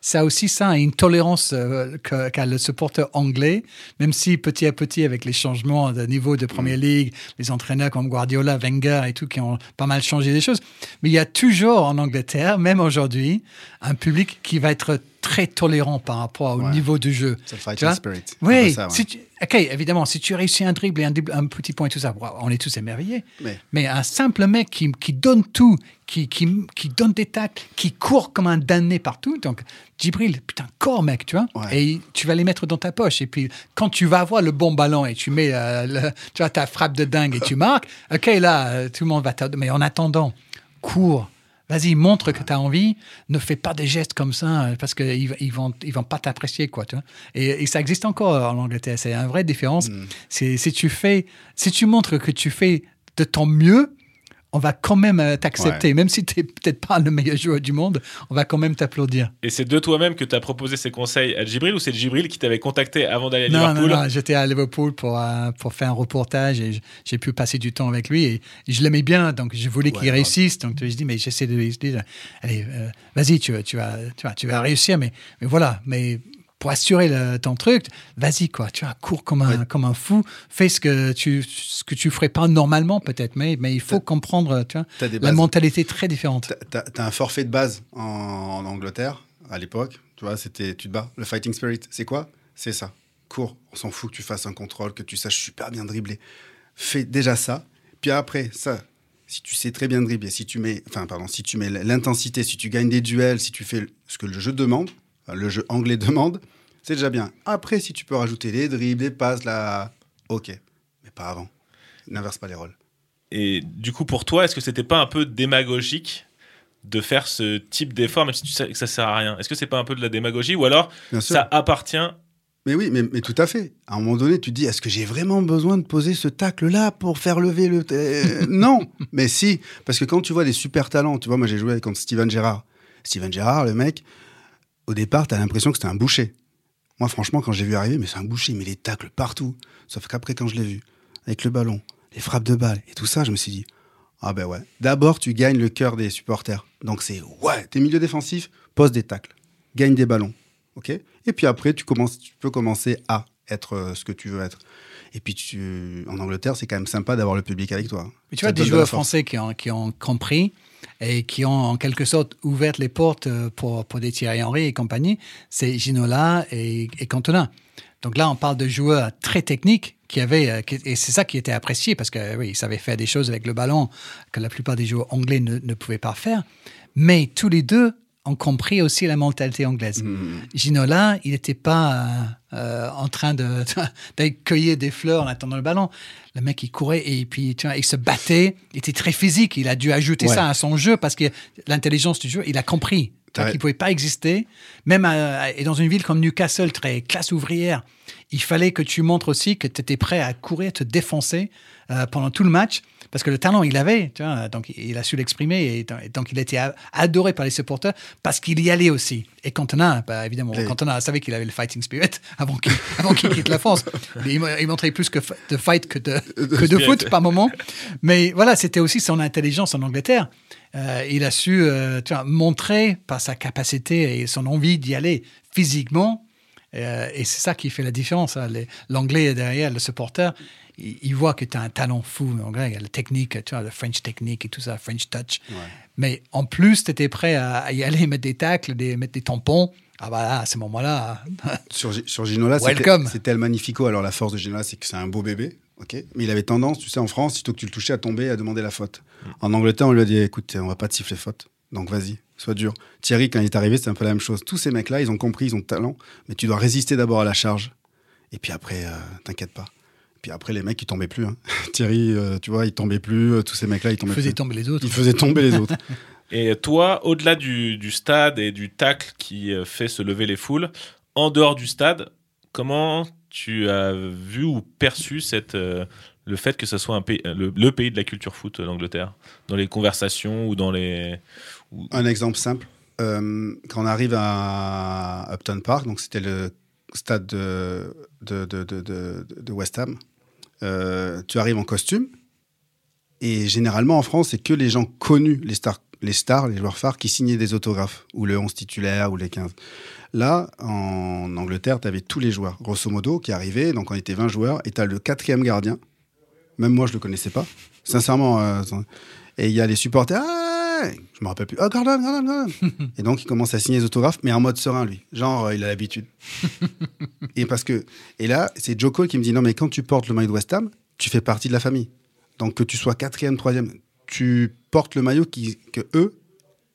ça aussi, ça, une tolérance euh, qu'a le supporter anglais, même si petit à petit, avec les changements de niveau de Première Ligue, les entraîneurs comme Guardiola, Wenger et tout, qui ont pas mal changé des choses. Mais il y a toujours en Angleterre, même aujourd'hui, un public qui va être très tolérant par rapport au Ouais. niveau du jeu. C'est le fighting spirit. Oui, On voit ça, ouais. si tu- ok, évidemment, si tu réussis un dribble et un, petit point et tout ça, on est tous émerveillés. Mais- Mais un simple mec qui, qui donne tout, qui, qui, qui donne des tacles, qui court comme un damné partout, donc Djibril, putain, corps mec, tu vois, Ouais. et tu vas les mettre dans ta poche. Et puis, quand tu vas avoir le bon ballon et tu mets euh, le- tu vois, ta frappe de dingue et tu marques, ok, là, euh, tout le monde va t'attendre. Mais en attendant, cours. Vas-y, montre que tu as envie. Ne fais pas des gestes comme ça euh, parce qu'ils ils vont, ils vont pas t'apprécier. quoi. Tu vois et, et ça existe encore en Angleterre. C'est une vraie différence. C'est Si, tu fais, si tu montres que tu fais de ton mieux, on va quand même euh, t'accepter. Même si tu n'es peut-être pas le meilleur joueur du monde, on va quand même t'applaudir. Et c'est de toi-même que tu as proposé ces conseils à Djibril ou c'est Djibril qui t'avait contacté avant d'aller à Non, non, Liverpool? non, j'étais à Liverpool pour, euh, pour faire un reportage et j'ai pu passer du temps avec lui et je l'aimais bien, donc je voulais qu'il réussisse. Donc je dis, mais j'essaie de lui dire, allez, euh, vas-y, tu, vas- tu, vas, tu, vas, tu vas réussir, mais, mais voilà, mais pour assurer le- ton truc, vas-y, quoi, tu vois, cours comme un, comme un fou, fais ce que tu ce que tu ferais pas normalement peut-être, mais, mais il faut comprendre, tu vois, des la bases. mentalité très différente. T'as- T'as t'as un forfait de base en, en Angleterre, à l'époque. Tu vois, c'était, tu te bats. Le fighting spirit, c'est quoi? C'est ça. Cours. On s'en fout que tu fasses un contrôle, que tu saches super bien dribbler. Fais déjà ça. Puis après, ça, si tu sais très bien dribbler, si tu mets, enfin, pardon, si tu mets l'intensité, si tu gagnes des duels, si tu fais ce que le jeu demande, le jeu anglais demande, c'est déjà bien. Après, si tu peux rajouter les dribbles, les passes, là, ok. Mais pas avant. N'inverse pas les rôles. Et du coup, pour toi, est-ce que c'était pas un peu démagogique de faire ce type d'effort, même si tu sais que ça sert à rien? Est-ce que c'est pas un peu de la démagogie ou alors ça appartient Mais oui, mais, mais tout à fait. À un moment donné, tu te dis, est-ce que j'ai vraiment besoin de poser ce tacle-là pour faire lever le... Euh, non, mais si. Parce que quand tu vois des super talents, tu vois, moi j'ai joué contre Steven Gerrard. Steven Gerrard, le mec, au départ, tu as l'impression que c'était un boucher. Moi, franchement, quand j'ai vu arriver, mais c'est un boucher, met les tacles partout. Sauf qu'après, quand je l'ai vu, avec le ballon, les frappes de balles et tout ça, je me suis dit, ah ben ouais. D'abord, tu gagnes le cœur des supporters. Donc c'est, ouais, t'es milieu défensif, pose des tacles, gagne des ballons. ok? Et puis après, tu peux commencer à être euh, ce que tu veux être. Et puis tu, en Angleterre, c'est quand même sympa d'avoir le public avec toi. Mais tu Ça vois, des de joueurs français qui ont, qui ont compris et qui ont en quelque sorte ouvert les portes euh, pour, pour des Thierry Henry et compagnie, c'est Ginola et, et Cantona. Donc là, on parle de joueurs très techniques qui avaient, euh, et c'est ça qui était apprécié parce que oui, ils savaient faire des choses avec le ballon que la plupart des joueurs anglais ne, ne pouvaient pas faire. Mais tous les deux ont compris aussi la mentalité anglaise. Ginola, il n'était pas euh, euh, en train de, cueillir des fleurs en attendant le ballon. Le mec, il courait et puis tu vois, il se battait. Il était très physique. Il a dû ajouter Ouais. ça à son jeu parce que l'intelligence du jeu, il a compris qu'il ne pouvait pas exister. Même à- et dans une ville comme Newcastle, très classe ouvrière, il fallait que tu montres aussi que tu étais prêt à courir, te défoncer euh, pendant tout le match. Parce que le talent, il avait, tu vois, donc il a su l'exprimer et, et donc il était adoré par les supporters parce qu'il y allait aussi. Et Cantona, bah, évidemment, Cantona savait qu'il avait le fighting spirit avant qu'il quitte la France. Il, mo- il montrait plus que de fight que de, que de foot par moment. Mais voilà, c'était aussi son intelligence en Angleterre. Euh, il a su euh, tu vois, montrer par sa capacité et son envie d'y aller physiquement. Euh, et c'est ça qui fait la différence. hein. L'anglais derrière, le supporter, il, voit que tu as un talent fou. En anglais, il y a la technique, tu vois, le French technique et tout ça, French touch. Mais en plus, tu étais prêt à, y aller, mettre des tacles, des, mettre des tampons. Ah bah là, à ce moment-là, Sur, sur Ginola, c'était- El Magnifico. Alors la force de Ginola, c'est que c'est un beau bébé. ok? Mais il avait tendance, tu sais, en France, sitôt que tu le touchais, à tomber et à demander la faute. En Angleterre, on lui a dit écoute, on va pas te siffler faute. Donc vas-y, sois dur. Thierry, quand il est arrivé, c'est un peu la même chose. Tous ces mecs-là, ils ont compris, ils ont le talent, mais tu dois résister d'abord à la charge. Et puis après, euh, t'inquiète pas. Puis après, les mecs, ils tombaient plus. hein. Thierry, euh, tu vois, il tombait plus. euh, Tous ces mecs-là, ils il tombaient faisait plus. tomber les autres. Ils faisaient tomber les autres. Et toi, au-delà du, du stade et du tacle qui euh, fait se lever les foules, en dehors du stade, comment tu as vu ou perçu cette, euh, le fait que ce soit un pays, le, le pays de la culture foot, l'Angleterre, dans les conversations ou dans les... Un exemple simple. Euh, quand on arrive à Upton Park, donc c'était le stade de, de, de, de, West Ham, euh, tu arrives en costume. Et généralement en France, c'est que les gens connus, les stars, les stars, les joueurs phares, qui signaient des autographes, ou le 11 titulaire, ou les 15. Là, en Angleterre, tu avais tous les joueurs, grosso modo, qui arrivaient. Donc on était 20 joueurs, et tu as le quatrième gardien. Même moi, je le connaissais pas. Sincèrement. euh, et il y a les supporters. Ah, je me rappelle plus. Oh, Gordon, Gordon, Gordon. et donc, il commence à signer les autographes, mais en mode serein, lui. Genre, euh, il a l'habitude. et parce que. Et là, c'est Joe Cole qui me dit non, mais quand tu portes le maillot de West Ham, tu fais partie de la famille. Donc, que tu sois quatrième, troisième, tu portes le maillot qui, que eux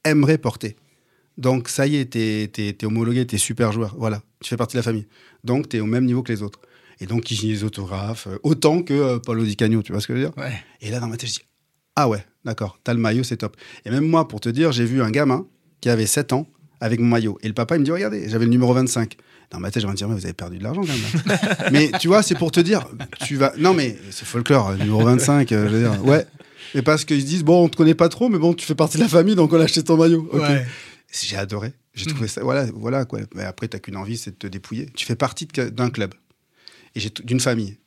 aimeraient porter. Donc, ça y est, t'es es, homologué, t'es super joueur. Voilà, tu fais partie de la famille. Donc, t'es au même niveau que les autres. Et donc, il signe les autographes, euh, autant que euh, Paulo Di Canio, tu vois ce que je veux dire? Ouais. Et là, dans ma tête, je dis Ah ouais, d'accord, t'as le maillot, c'est top. Et même moi, pour te dire, j'ai vu un gamin qui avait 7 ans avec mon maillot. Et le papa, il me dit Regardez, j'avais le numéro 25. Dans ma tête, je vais me dire Mais vous avez perdu de l'argent quand même. mais tu vois, c'est pour te dire tu vas... Non, mais c'est folklore, numéro 25, euh, je veux dire. Ouais. Mais parce qu'ils se disent Bon, on te connaît pas trop, mais bon, tu fais partie de la famille, donc on a acheté ton maillot. Ouais. J'ai adoré. J'ai trouvé ça. Voilà, voilà quoi. Mais après, t'as qu'une envie, c'est de te dépouiller. Tu fais partie d'un club et d'une famille.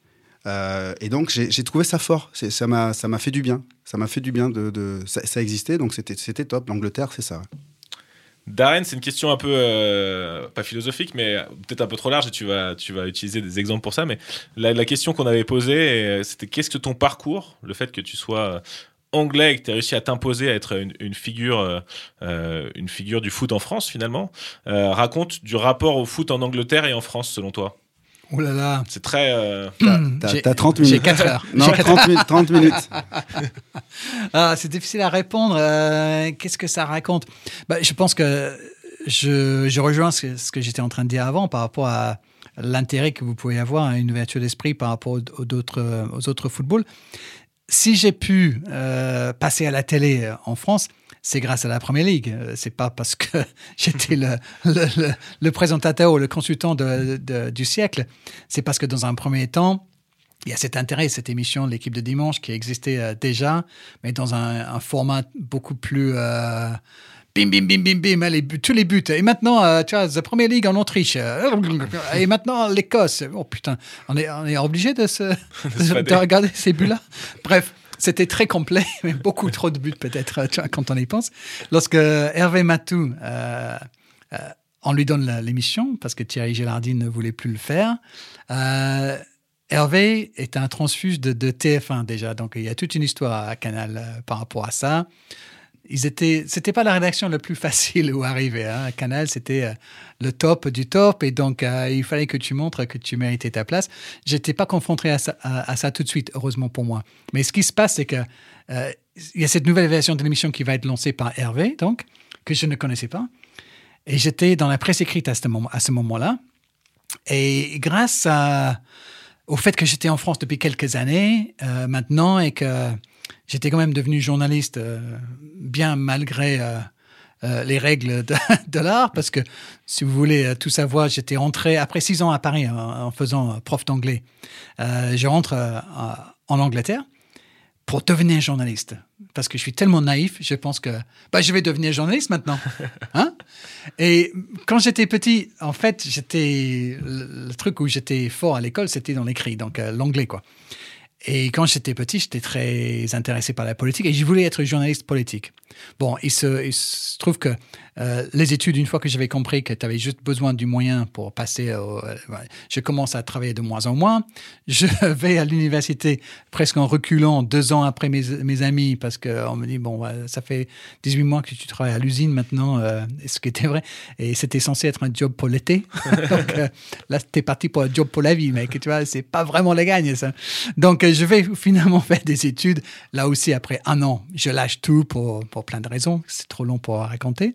Euh, et donc, j'ai trouvé ça fort. Ça m'a fait du bien. Ça m'a fait du bien de. ça, existait, donc c'était top. L'Angleterre, c'est ça. Darren, c'est une question un peu, euh, pas philosophique, mais peut-être un peu trop large et tu vas, tu vas utiliser des exemples pour ça. Mais la, question qu'on avait posée, euh, c'était qu'est-ce que ton parcours, le fait que tu sois anglais et que tu as réussi à t'imposer à être une, figure, une figure du foot en France finalement, raconte du rapport au foot en Angleterre et en France selon toi? Oh là là. C'est très. euh, T'as J'ai- t'as 30 J'ai minutes. 4 heures. Non, J'ai quatre 30, minutes- 30 minutes. Ah, c'est difficile à répondre. Euh, Qu'est-ce que ça raconte? Bah, Je pense que je, je rejoins ce, que- ce que j'étais en train de dire avant par rapport à l'intérêt que vous pouvez avoir à une ouverture d'esprit par rapport aux, aux autres, aux autres footballs. Si j'ai pu euh, passer à la télé en France, c'est grâce à la Première Ligue. Euh, C'est pas parce que j'étais le, le, le- le présentateur ou le consultant de- de- du siècle. C'est parce que dans un premier temps, il y a cet intérêt, cette émission, l'équipe de dimanche, qui existait euh, déjà, mais dans un, un format beaucoup plus, euh, bim, bim, bim, bim, bim, les buts- tous les buts. Et maintenant, euh, tu vois, la Première Ligue en Autriche. euh, et maintenant, l'Écosse. Oh putain, on est, on est obligé de, se, de, fader. de regarder ces buts-là. Bref. C'était très complet, mais beaucoup trop de buts peut-être, quand on y pense. Lorsque Hervé Matou, euh, euh, on lui donne l'émission, parce que Thierry Gélardi ne voulait plus le faire, euh, Hervé est un transfuge de, de TF1 déjà, donc il y a toute une histoire à Canal euh, par rapport à ça. Ils étaient, c'était pas la rédaction la plus facile où arriver. Hein. Canal, c'était euh, le top du top, et donc euh, il fallait que tu montres que tu méritais ta place. J'étais pas confronté à ça, tout de suite, heureusement pour moi. Mais ce qui se passe, c'est que euh, il y a cette nouvelle version de l'émission qui va être lancée par Hervé, donc que je ne connaissais pas, et j'étais dans la presse écrite à ce moment-là. Et grâce au fait que j'étais en France depuis quelques années euh, maintenant et que j'étais quand même devenu journaliste euh, bien malgré euh, euh, les règles de, de l'art, parce que si vous voulez tout savoir, j'étais rentré après six ans à Paris en, en faisant prof d'anglais. Je rentre en Angleterre pour devenir journaliste. Parce que je suis tellement naïf, je pense que bah, je vais devenir journaliste maintenant. Hein et quand j'étais petit, en fait, j'étais le, le truc où j'étais fort à l'école, c'était dans l'écrit, donc euh, l'anglais, quoi. Et quand j'étais petit, j'étais très intéressé par la politique et je voulais être journaliste politique. Bon, il se, trouve que euh, les études, une fois que j'avais compris que tu avais juste besoin du moyen pour passer, au, euh, je commence à travailler de moins en moins. Je vais à l'université presque en reculant deux ans après mes, mes amis parce qu'on me dit, bon, ça fait 18 mois que tu travailles à l'usine maintenant, ce qui était vrai? Et c'était censé être un job pour l'été. Donc euh, là, tu es parti pour un job pour la vie, mec. Tu vois, c'est pas vraiment la gagne, ça. Donc je vais finalement faire des études. Là aussi, après un an, je lâche tout pour, pour plein de raisons. C'est trop long pour raconter.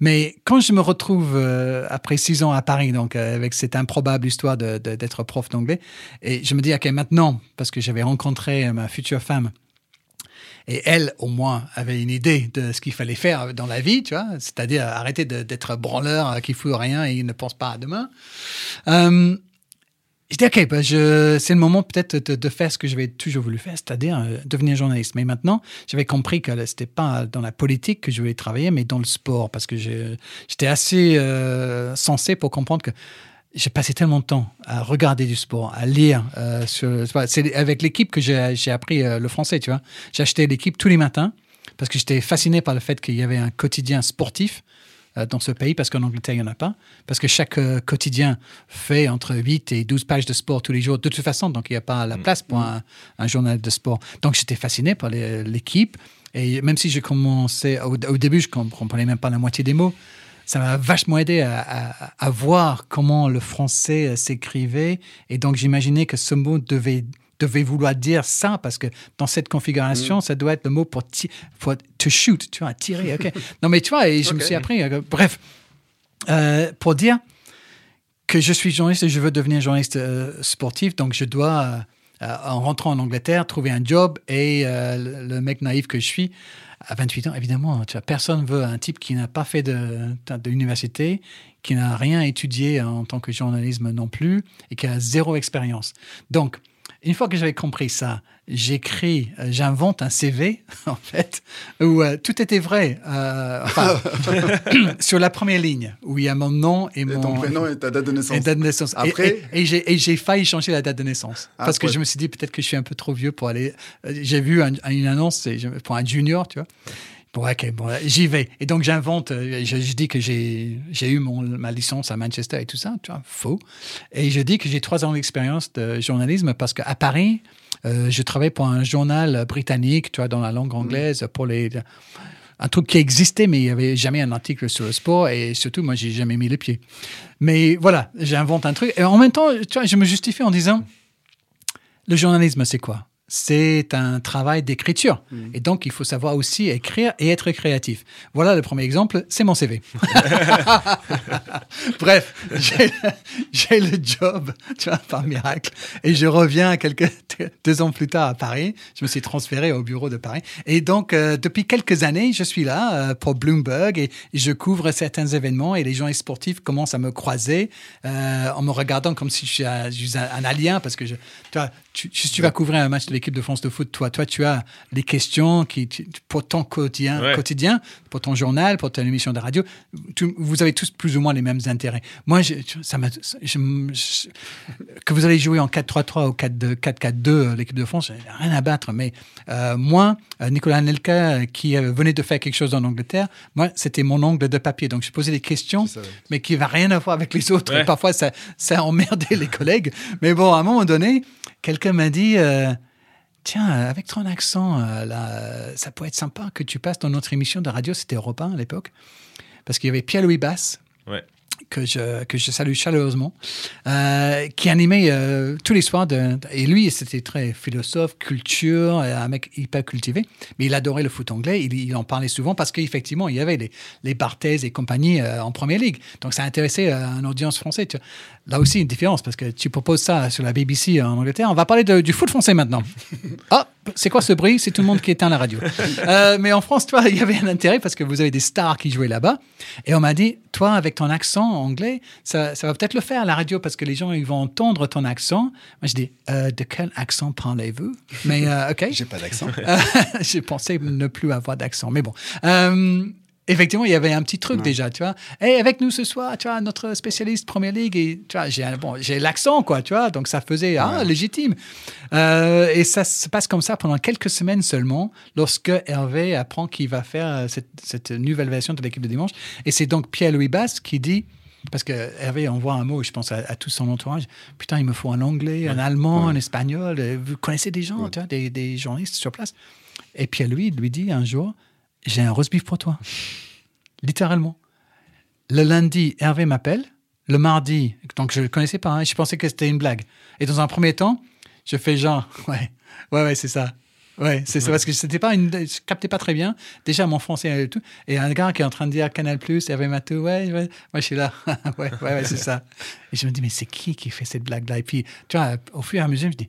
Mais quand je me retrouve euh, après six ans à Paris, donc euh, avec cette improbable histoire de- de- d'être prof d'anglais, et je me dis, OK, maintenant, parce que j'avais rencontré ma future femme, et elle, au moins, avait une idée de ce qu'il fallait faire dans la vie, tu vois, c'est-à-dire arrêter d'être branleur euh, qui fout rien et ne pense pas à demain. Euh, je dis, OK, bah, c'est le moment peut-être de, faire ce que j'avais toujours voulu faire, c'est-à-dire euh, devenir journaliste. Mais maintenant, j'avais compris que ce n'était pas dans la politique que je voulais travailler, mais dans le sport, parce que j'étais assez euh, sensé pour comprendre que j'ai passé tellement de temps à regarder du sport, à lire. euh, c'est avec l'équipe que j'ai appris le français, tu vois. Acheté l'équipe tous les matins parce que j'étais fasciné par le fait qu'il y avait un quotidien sportif dans ce pays, parce qu'en Angleterre, il n'y en a pas. Parce que chaque euh, quotidien fait entre 8 et 12 pages de sport tous les jours, de toute façon, donc il n'y a pas la place pour un, un journal de sport. Donc j'étais fasciné par l'équipe, et même si je commençais, au, au début, je ne comprenais même pas la moitié des mots, ça m'a vachement aidé à, à- à voir comment le français euh, s'écrivait. Et donc, j'imaginais que ce mot devait, devait vouloir dire ça, parce que dans cette configuration, ça doit être le mot pour, pour to shoot, tu vois, tirer. ok. non, mais tu vois, et je me suis appris. euh, bref, euh, pour dire que je suis journaliste et je veux devenir journaliste euh, sportif, donc je dois, en rentrant en Angleterre, trouver un job. Et le, mec naïf que je suis, à 28 ans, évidemment, tu vois, personne veut un type qui n'a pas fait de, de l'université, qui n'a rien étudié en tant que journalisme non plus, et qui a zéro expérience. Donc, une fois que j'avais compris ça, j'écris, euh, j'invente un CV, en fait, où euh, tout était vrai. euh, enfin, sur la première ligne, où il y a mon nom et Et mon ton prénom et ta date de naissance. et date de naissance. Après- et, et j'ai- et j'ai failli changer la date de naissance. Ah, parce que je me suis dit, peut-être que je suis un peu trop vieux pour aller. J'ai vu un- une annonce pour un junior, tu vois. Bon, ok, bon, j'y vais. Et donc, j'invente, euh, je, je dis que j'ai j'ai eu mon, ma licence à Manchester et tout ça, tu vois, faux. Et je dis que j'ai trois ans d'expérience de journalisme parce qu'à Paris, euh, je travaille pour un journal britannique, tu vois, dans la langue anglaise, pour les un truc qui existait, mais il n'y avait jamais un article sur le sport et surtout, moi, j'ai jamais mis les pieds. Mais voilà, j'invente un truc. Et en même temps, tu vois, je me justifie en disant le journalisme, c'est quoi? C'est un travail d'écriture. Et donc, il faut savoir aussi écrire et être créatif. Voilà le premier exemple, c'est mon CV. Bref, j'ai- le job, tu vois, par miracle. Et je reviens quelques, deux ans plus tard à Paris. Je me suis transféré au bureau de Paris. Et donc, euh, depuis quelques années, je suis là euh, pour Bloomberg et je couvre certains événements et les journalistes sportifs commencent à me croiser euh, en me regardant comme si je suis un, je suis un- un alien parce que je, tu vois, tu, tu- tu vas couvrir un match de l'équipe de France de foot, toi, toi, tu as les questions qui, tu- pour ton quotidien, Ouais. quotidien, pour ton journal, pour ton émission de radio. Tu- vous avez tous plus ou moins les mêmes intérêts. Moi, je, ça m'a, je- je- que vous allez jouer en 4-3-3 ou 4-2, 4-4-2, euh, l'équipe de France, rien à battre. Mais euh, moi, euh, Nicolas Anelka, euh, qui venait de faire quelque chose en Angleterre, moi, c'était mon ongle de papier. Donc, je posais des questions, mais qui va rien à voir avec les autres. Ouais. Et parfois, ça, ça a emmerdé les collègues. Mais bon, à un moment donné, quelqu'un m'a dit. euh, Tiens, avec ton accent, euh, là, euh, ça pourrait être sympa que tu passes dans notre émission de radio, c'était Europe 1 à l'époque, parce qu'il y avait Pierre-Louis Ouais. Que je, que je salue chaleureusement, euh, qui animait euh, tous les soirs. De, et lui, c'était très philosophe, culture, euh, un mec hyper cultivé. Mais il adorait le foot anglais. Il, il en parlait souvent parce qu'effectivement, il y avait les, les Barthez et compagnie euh, en première ligue. Donc, ça intéressait euh, une audience française. tu vois. Là aussi, une différence parce que tu proposes ça sur la BBC en Angleterre. On va parler de- du foot français maintenant. Ah, c'est quoi ce bruit? C'est tout le monde qui éteint la radio. Euh, mais en France, toi, il y avait un intérêt parce que vous avez des stars qui jouaient là-bas. Et on m'a dit, toi, avec ton accent anglais, ça, ça va peut-être le faire à la radio parce que les gens, ils vont entendre ton accent. Moi, je dis, euh, de quel accent parlez-vous? Mais euh, OK. J'ai pas d'accent. Euh, J'ai pensé ne plus avoir d'accent, mais bon. Effectivement, il y avait un petit truc déjà, tu vois. Et avec nous ce soir, tu vois, notre spécialiste Première Ligue, et tu vois, j'ai bon, j'ai l'accent, quoi, tu vois, donc ça faisait ah, légitime. Euh, et ça se passe comme ça pendant quelques semaines seulement, lorsque Hervé apprend qu'il va faire euh, cette, cette nouvelle version de l'équipe de dimanche. Et c'est donc Pierre-Louis Basse qui dit. Parce que Hervé envoie un mot, je pense, à, à tout son entourage. Putain, il me faut un anglais, un allemand, un espagnol. Euh, Vous connaissez des gens, tu vois, des, des journalistes sur place? Et Pierre-Louis lui dit un jour J'ai un roast beef pour toi. Littéralement. Le lundi, Hervé m'appelle. Le mardi, donc je ne le connaissais pas, hein, je pensais que c'était une blague. Et dans un premier temps, je fais genre Ouais, ouais, ouais, c'est ça. Ouais, c'est ça, parce que c'était pas une, je captais pas très bien. Déjà, mon français et tout. Et un gars qui est en train de dire Canal Plus, Hervé Matou, ouais, ouais. Moi, je suis là. ouais, ouais, ouais, c'est ça. Et je me dis, mais c'est qui qui fait cette blague-là? Et puis, tu vois, au fur et à mesure, je dis,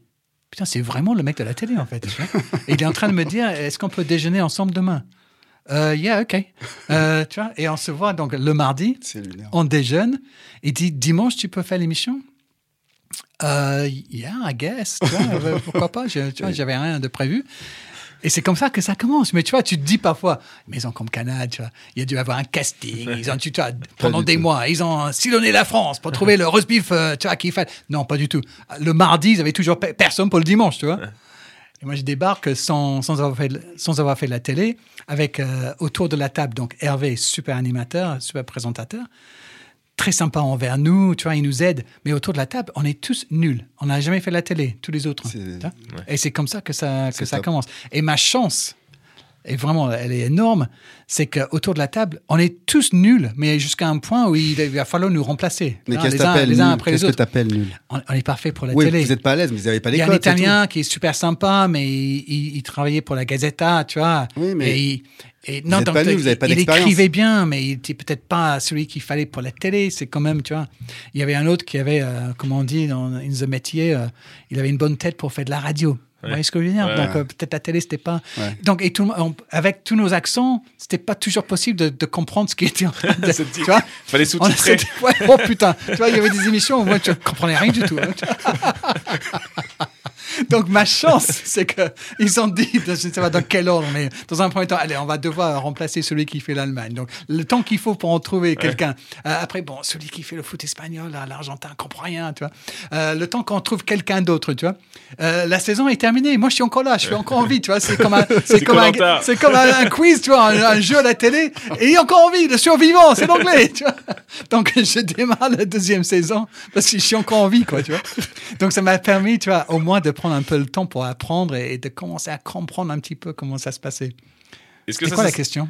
putain, c'est vraiment le mec de la télé, en fait. Et il est en train de me dire, est-ce qu'on peut déjeuner ensemble demain? Euh, Yeah, ok. Euh, tu vois, et on se voit donc le mardi, on déjeune. Il dit, dimanche, tu peux faire l'émission? Euh, Yeah, I guess. Tu vois, pourquoi pas Je- Tu vois, j'avais rien de prévu. Et c'est comme ça que ça commence. Mais tu vois, tu te dis parfois, maison comme Canal, tu vois, il y a dû avoir un casting. Ils ont, tu vois, pendant des tout. mois, ils ont sillonné la France pour trouver le roast beef, euh, tu vois, qu'il fallait. Non, pas du tout. Le mardi, ils avaient toujours pe- personne pour le dimanche, tu vois. Et moi, je débarque sans, sans, avoir, fait, sans avoir fait la télé, avec euh, autour de la table, donc Hervé, super animateur, super présentateur, très sympa envers nous, tu vois, il nous aide. Mais autour de la table, on est tous nuls. On n'a jamais fait la télé, tous les autres. Et c'est comme ça que ça, que C'est ça top. commence. Et ma chance, et vraiment, elle est énorme, c'est qu'autour de la table, on est tous nuls, mais jusqu'à un point où il va falloir nous remplacer. Mais qu'est-ce que les, t'appelles les nul les On, on est parfait pour la Oui, télé. vous n'êtes pas à l'aise, mais vous n'avez pas Il y les a un Italien qui est super sympa, mais il, il- il travaillait pour la Gazzetta, tu vois. Oui, mais Et il- et pas donc, nul, vous avez pas il écrivait bien, mais il était peut-être pas celui qu'il fallait pour la télé. C'est quand même, tu vois. Il y avait un autre qui avait, euh, comment on dit, dans In the métier, euh, il avait une bonne tête pour faire de la radio. Vous voyez ce que je veux dire Ouais. Donc, euh, peut-être la télé, c'était pas. Ouais. Donc, et tout, on- avec tous nos accents, c'était pas toujours possible de, de comprendre ce qui était en train de. Tu vois? Fallait sous-titrer. ouais, oh putain, tu vois, il y avait des émissions où moi, tu comprenais rien du tout. hein. Donc ma chance, c'est que ils ont dit, je ne sais pas dans quel ordre, mais dans un premier temps, allez, on va devoir remplacer celui qui fait l'Allemagne. Donc le temps qu'il faut pour en trouver quelqu'un. Euh, après, bon, celui qui fait le foot espagnol, l'Argentin, comprend rien, tu vois. Euh, le temps qu'on trouve quelqu'un d'autre, tu vois. Euh, la saison est terminée. Moi, je suis encore là, je suis encore en vie, tu vois. C'est comme un, c'est comme un, comme un, un quiz, tu vois, un, un jeu à la télé. Et il encore envie, le survivant, c'est l'anglais, tu vois. Donc, je démarre la deuxième saison parce que je suis encore en vie, quoi, tu vois. Donc, ça m'a permis, tu vois, au moins de prendre un peu le temps pour apprendre et, et de commencer à comprendre un petit peu comment ça se passait. C'est quoi ça- la question?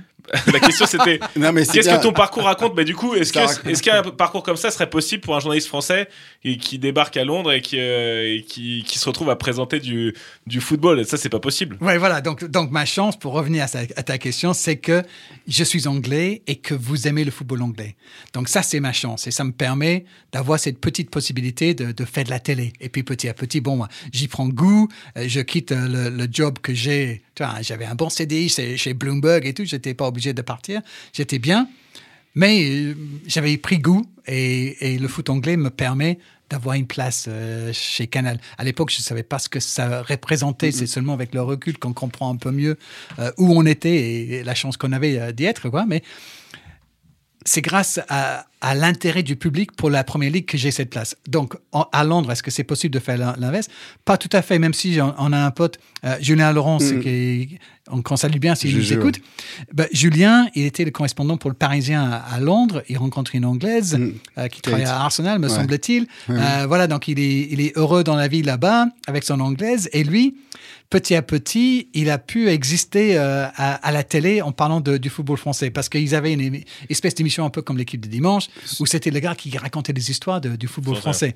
La question c'était Non, mais c'est qu'est-ce que ton parcours raconte? Mais du coup, est-ce Ça que raconte. est-ce qu'un parcours comme ça serait possible pour un journaliste français et qui débarque à Londres et qui euh, et qui, qui se retrouve à présenter du du football? Ça, c'est pas possible. Ouais, voilà. Donc, donc ma chance, pour revenir à, sa- à ta question, c'est que je suis anglais et que vous aimez le football anglais. Donc, ça, c'est ma chance. Et ça me permet d'avoir cette petite possibilité de, de faire de la télé. Et puis, petit à petit, bon, moi, j'y prends goût. Euh, Je quitte euh, le, le job que j'ai. J'avais un bon CDI chez, chez Bloomberg et tout. J'étais pas obligé de partir. J'étais bien. Mais euh, j'avais pris goût et, et le foot anglais me permet d'avoir une place euh, chez Canal. À l'époque, je ne savais pas ce que ça représentait. C'est seulement avec le recul qu'on comprend un peu mieux euh, où on était et, la chance qu'on avait d'y être. Quoi. Mais c'est grâce à, à l'intérêt du public pour la Première Ligue que j'ai cette place. Donc, en- à Londres, est-ce que c'est possible de faire l'in- l'inverse? Pas tout à fait, même si on, on a un pote, euh, Julien Laurence, Mhm. qui on, qu'on salue bien s'il nous écoute. Ben, Julien, il était le correspondant pour le Parisien à, à Londres. Il rencontre une Anglaise Mhm. euh, qui Kate. travaille à Arsenal, me Ouais. semble-t-il. Euh, voilà, donc il est, il est heureux dans la vie là-bas avec son anglaise. Et lui, petit à petit, il a pu exister euh, à, à la télé en parlant de- du football français parce qu'ils avaient une espèce d'émission un peu comme l'équipe de dimanche où c'était le gars qui racontait des histoires de- du football français.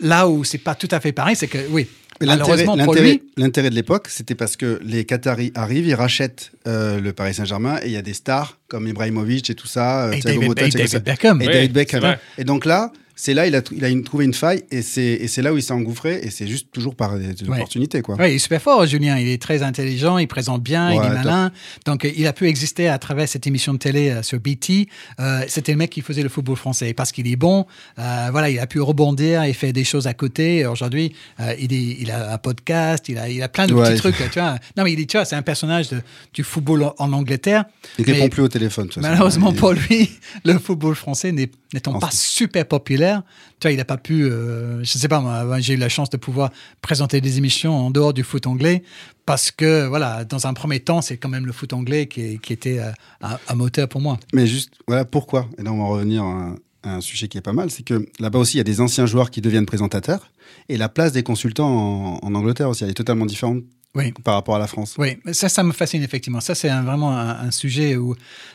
Là où c'est pas tout à fait pareil, c'est que oui, l'intérêt- malheureusement pour l'intérêt- lui, L'intérêt de l'époque, c'était parce que les Qataris arrivent, ils rachètent euh, le Paris Saint-Germain et il y a des stars comme Ibrahimovic et tout ça, euh, et Thiago David, et Beckham. et Oui, David Beckham. Et donc là, c'est là il a, il a une- trouvé une faille et c'est là où il s'est engouffré et c'est juste toujours par des, des Ouais. opportunités quoi. Oui, il est super fort, Julien. Il est très intelligent, il présente bien, il Ouais, est malin. Donc, il a pu exister à travers cette émission de télé euh, sur BT. Euh, C'était le mec qui faisait le football français. Parce qu'il est bon, euh, voilà, il a pu rebondir et faire des choses à côté. Aujourd'hui, il, a un podcast, il a, il a plein de Ouais. petits trucs. Tu vois. Non, mais il est, tu vois, c'est un personnage de- du football en, en Angleterre. Il répond plus au téléphone. Malheureusement pour lui, le football français n'étant pas super populaire, tu vois, il n'a pas pu, euh, je sais pas moi, j'ai eu la chance de pouvoir présenter des émissions en dehors du foot anglais parce que, voilà, dans un premier temps, c'est quand même le foot anglais qui, était euh, un, moteur pour moi. Mais juste, voilà pourquoi. Et là, on va en revenir à un, à un sujet qui est pas mal. C'est que là-bas aussi, il y a des anciens joueurs qui deviennent présentateurs. Et la place des consultants en, en Angleterre aussi, elle est totalement différente Oui. par rapport à la France. Oui, ça, ça me fascine effectivement. Ça, c'est un- vraiment un, un sujet où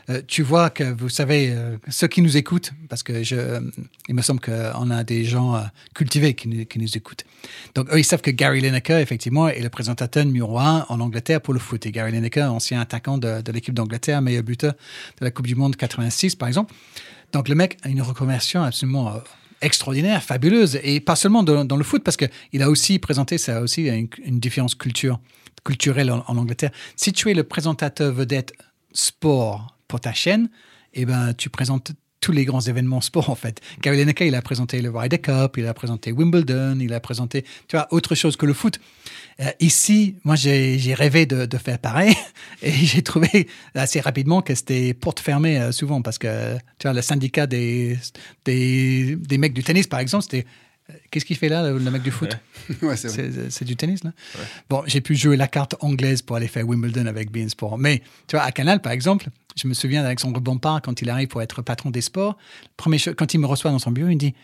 euh, tu vois que, vous savez, euh, ceux qui nous écoutent, parce que je, euh, il me semble qu'on a des gens cultivés qui nous, qui nous écoutent. Donc, eux, ils savent que Gary Lineker, effectivement, est le présentateur numéro un en Angleterre pour le foot. Et Gary Lineker, ancien attaquant de, de l'équipe d'Angleterre, meilleur buteur de la Coupe du Monde 86, par exemple. Donc, le mec a une reconversion absolument extraordinaire, fabuleuse, et pas seulement dans, le foot, parce qu'il a aussi présenté, ça a aussi une, différence culture, culturelle en, en Angleterre. Si tu es le présentateur vedette sport pour ta chaîne, eh ben, tu présentes tous les grands événements sport, en fait. Gary Lineker, il a présenté le Ryder Cup, il a présenté Wimbledon, il a présenté, tu vois, autre chose que le foot. Euh, ici, moi, j'ai rêvé de, faire pareil et j'ai trouvé assez rapidement que c'était porte fermée euh, souvent parce que, tu vois, le syndicat des, des, mecs du tennis, par exemple, c'était Qu'est-ce qu'il fait là, le, mec du foot Ouais, c'est du tennis, là Bon, j'ai pu jouer la carte anglaise pour aller faire Wimbledon avec Bein Sport. Mais, tu vois, à Canal, par exemple, je me souviens d'Alexandre Bompard, quand il arrive pour être patron des sports, premier quand il me reçoit dans son bureau, il me dit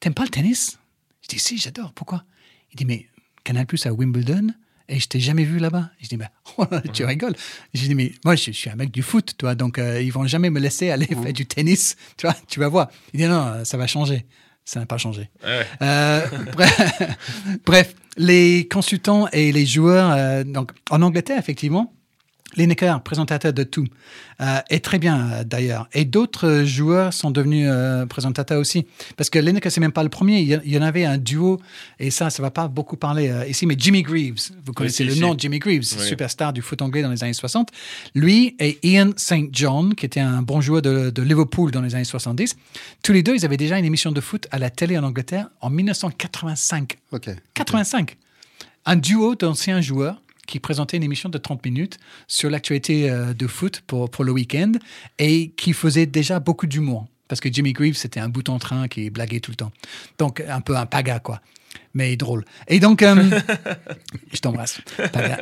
T'aimes pas le tennis? Je dis Si, j'adore. Pourquoi? Il dit Mais Canal Plus à Wimbledon et je t'ai jamais vu là-bas. Je dis, bah, tu rigoles. Je dis, mais moi, je, je suis un mec du foot, tu vois, donc euh, ils vont jamais me laisser aller faire du tennis, tu vois, tu vas voir. Il dit, non, ça va changer. Ça n'a pas changé. Ouais. Euh, bref, bref, les consultants et les joueurs, euh, donc en Angleterre, effectivement, Lineker, présentateur de tout, euh, est très bien euh, d'ailleurs. Et d'autres joueurs sont devenus euh, présentateurs aussi. Parce que Lineker, c'est même pas le premier. Il y, en avait un duo, et ça, ça va pas beaucoup parler ici, mais Jimmy Greaves. Vous connaissez si, le si. nom de Jimmy Greaves, Oui. superstar du foot anglais dans les années 60. Lui et Ian St. John, qui était un bon joueur de, de Liverpool dans les années 70. Tous les deux, ils avaient déjà une émission de foot à la télé en Angleterre en 1985. Ok. 85. Un duo d'anciens joueurs qui présentait une émission de 30 minutes sur l'actualité euh, de foot pour, pour le week-end et qui faisait déjà beaucoup d'humour. Parce que Jimmy Greaves, c'était un bout en train qui blaguait tout le temps. Donc, un peu un paga, quoi. Mais drôle. Et donc, euh, je t'embrasse.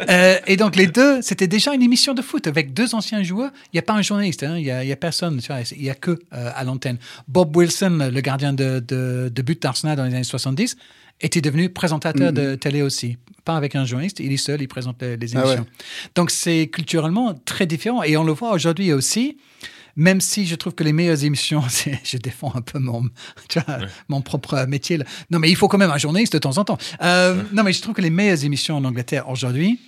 Euh, et donc, les deux, c'était déjà une émission de foot avec deux anciens joueurs. Il n'y a pas un journaliste, hein, il n'y a, personne, il n'y a que euh, à l'antenne. Bob Wilson, le gardien de, de, de but d'Arsenal dans les années 70, était devenu présentateur de télé aussi. Pas avec un journaliste, il est seul, il présente les, les Ah ouais. émissions. Donc c'est culturellement très différent. Et on le voit aujourd'hui aussi, même si je trouve que les meilleures émissions, je défends un peu mon, tu vois, mon propre métier. là. Non, mais il faut quand même un journaliste de temps en temps. Euh, Non, mais je trouve que les meilleures émissions en Angleterre aujourd'hui,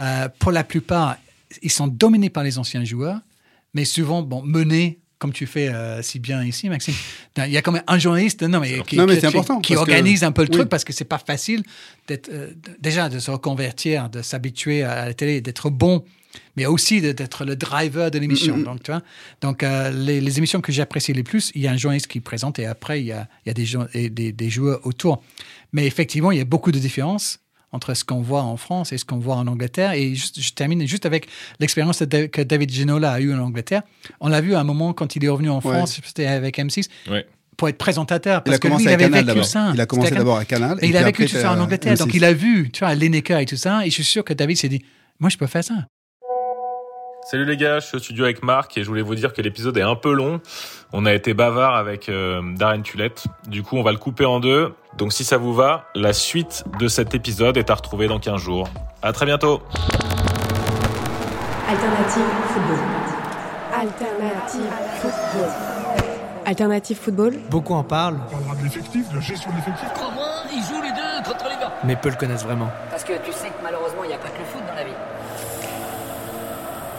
euh, pour la plupart, ils sont dominés par les anciens joueurs, mais souvent bon, menés comme tu fais euh, si bien ici, Maxime. Il y a quand même un journaliste, non mais qui, Non, mais qui- c'est qui- important, qui parce que- organise un peu le oui. truc parce que c'est pas facile d'être euh, déjà de se reconvertir, de s'habituer à la télé, d'être bon, mais aussi d'être le driver de l'émission. Mm. Donc tu vois, donc euh, les, les émissions que j'apprécie les plus, il y a un journaliste qui présente et après il y a, il y a des, jou- et des, des joueurs autour. Mais effectivement, il y a beaucoup de différences entre ce qu'on voit en France et ce qu'on voit en Angleterre. Et juste- je termine juste avec l'expérience que David Ginola a eue en Angleterre. On l'a vu à un moment quand il est revenu en Ouais. France, c'était avec M6, Ouais. pour être présentateur. Il Parce a que lui, commencé il à avait Canal vécu d'abord. ça. Il a commencé d'abord à Canal. Et il a vécu tout ça en euh, Angleterre. Donc M6. il a vu, tu vois, Lineker et tout ça. Et je suis sûr que David s'est dit, moi je peux faire ça. Salut les gars, je suis au studio avec Marc et je voulais vous dire que l'épisode est un peu long. On a été bavard avec euh, Darren Tulette. Du coup, on va le couper en deux. Donc si ça vous va, la suite de cet épisode est à retrouver dans 15 jours. À très bientôt. Alternative football. Alternative football. Alternative football. Beaucoup en parlent, On parlera de l'effectif, de la gestion de l'effectif. Crois-moi, ils jouent les deux contre les gars. mais peu le connaissent vraiment. Parce que tu sais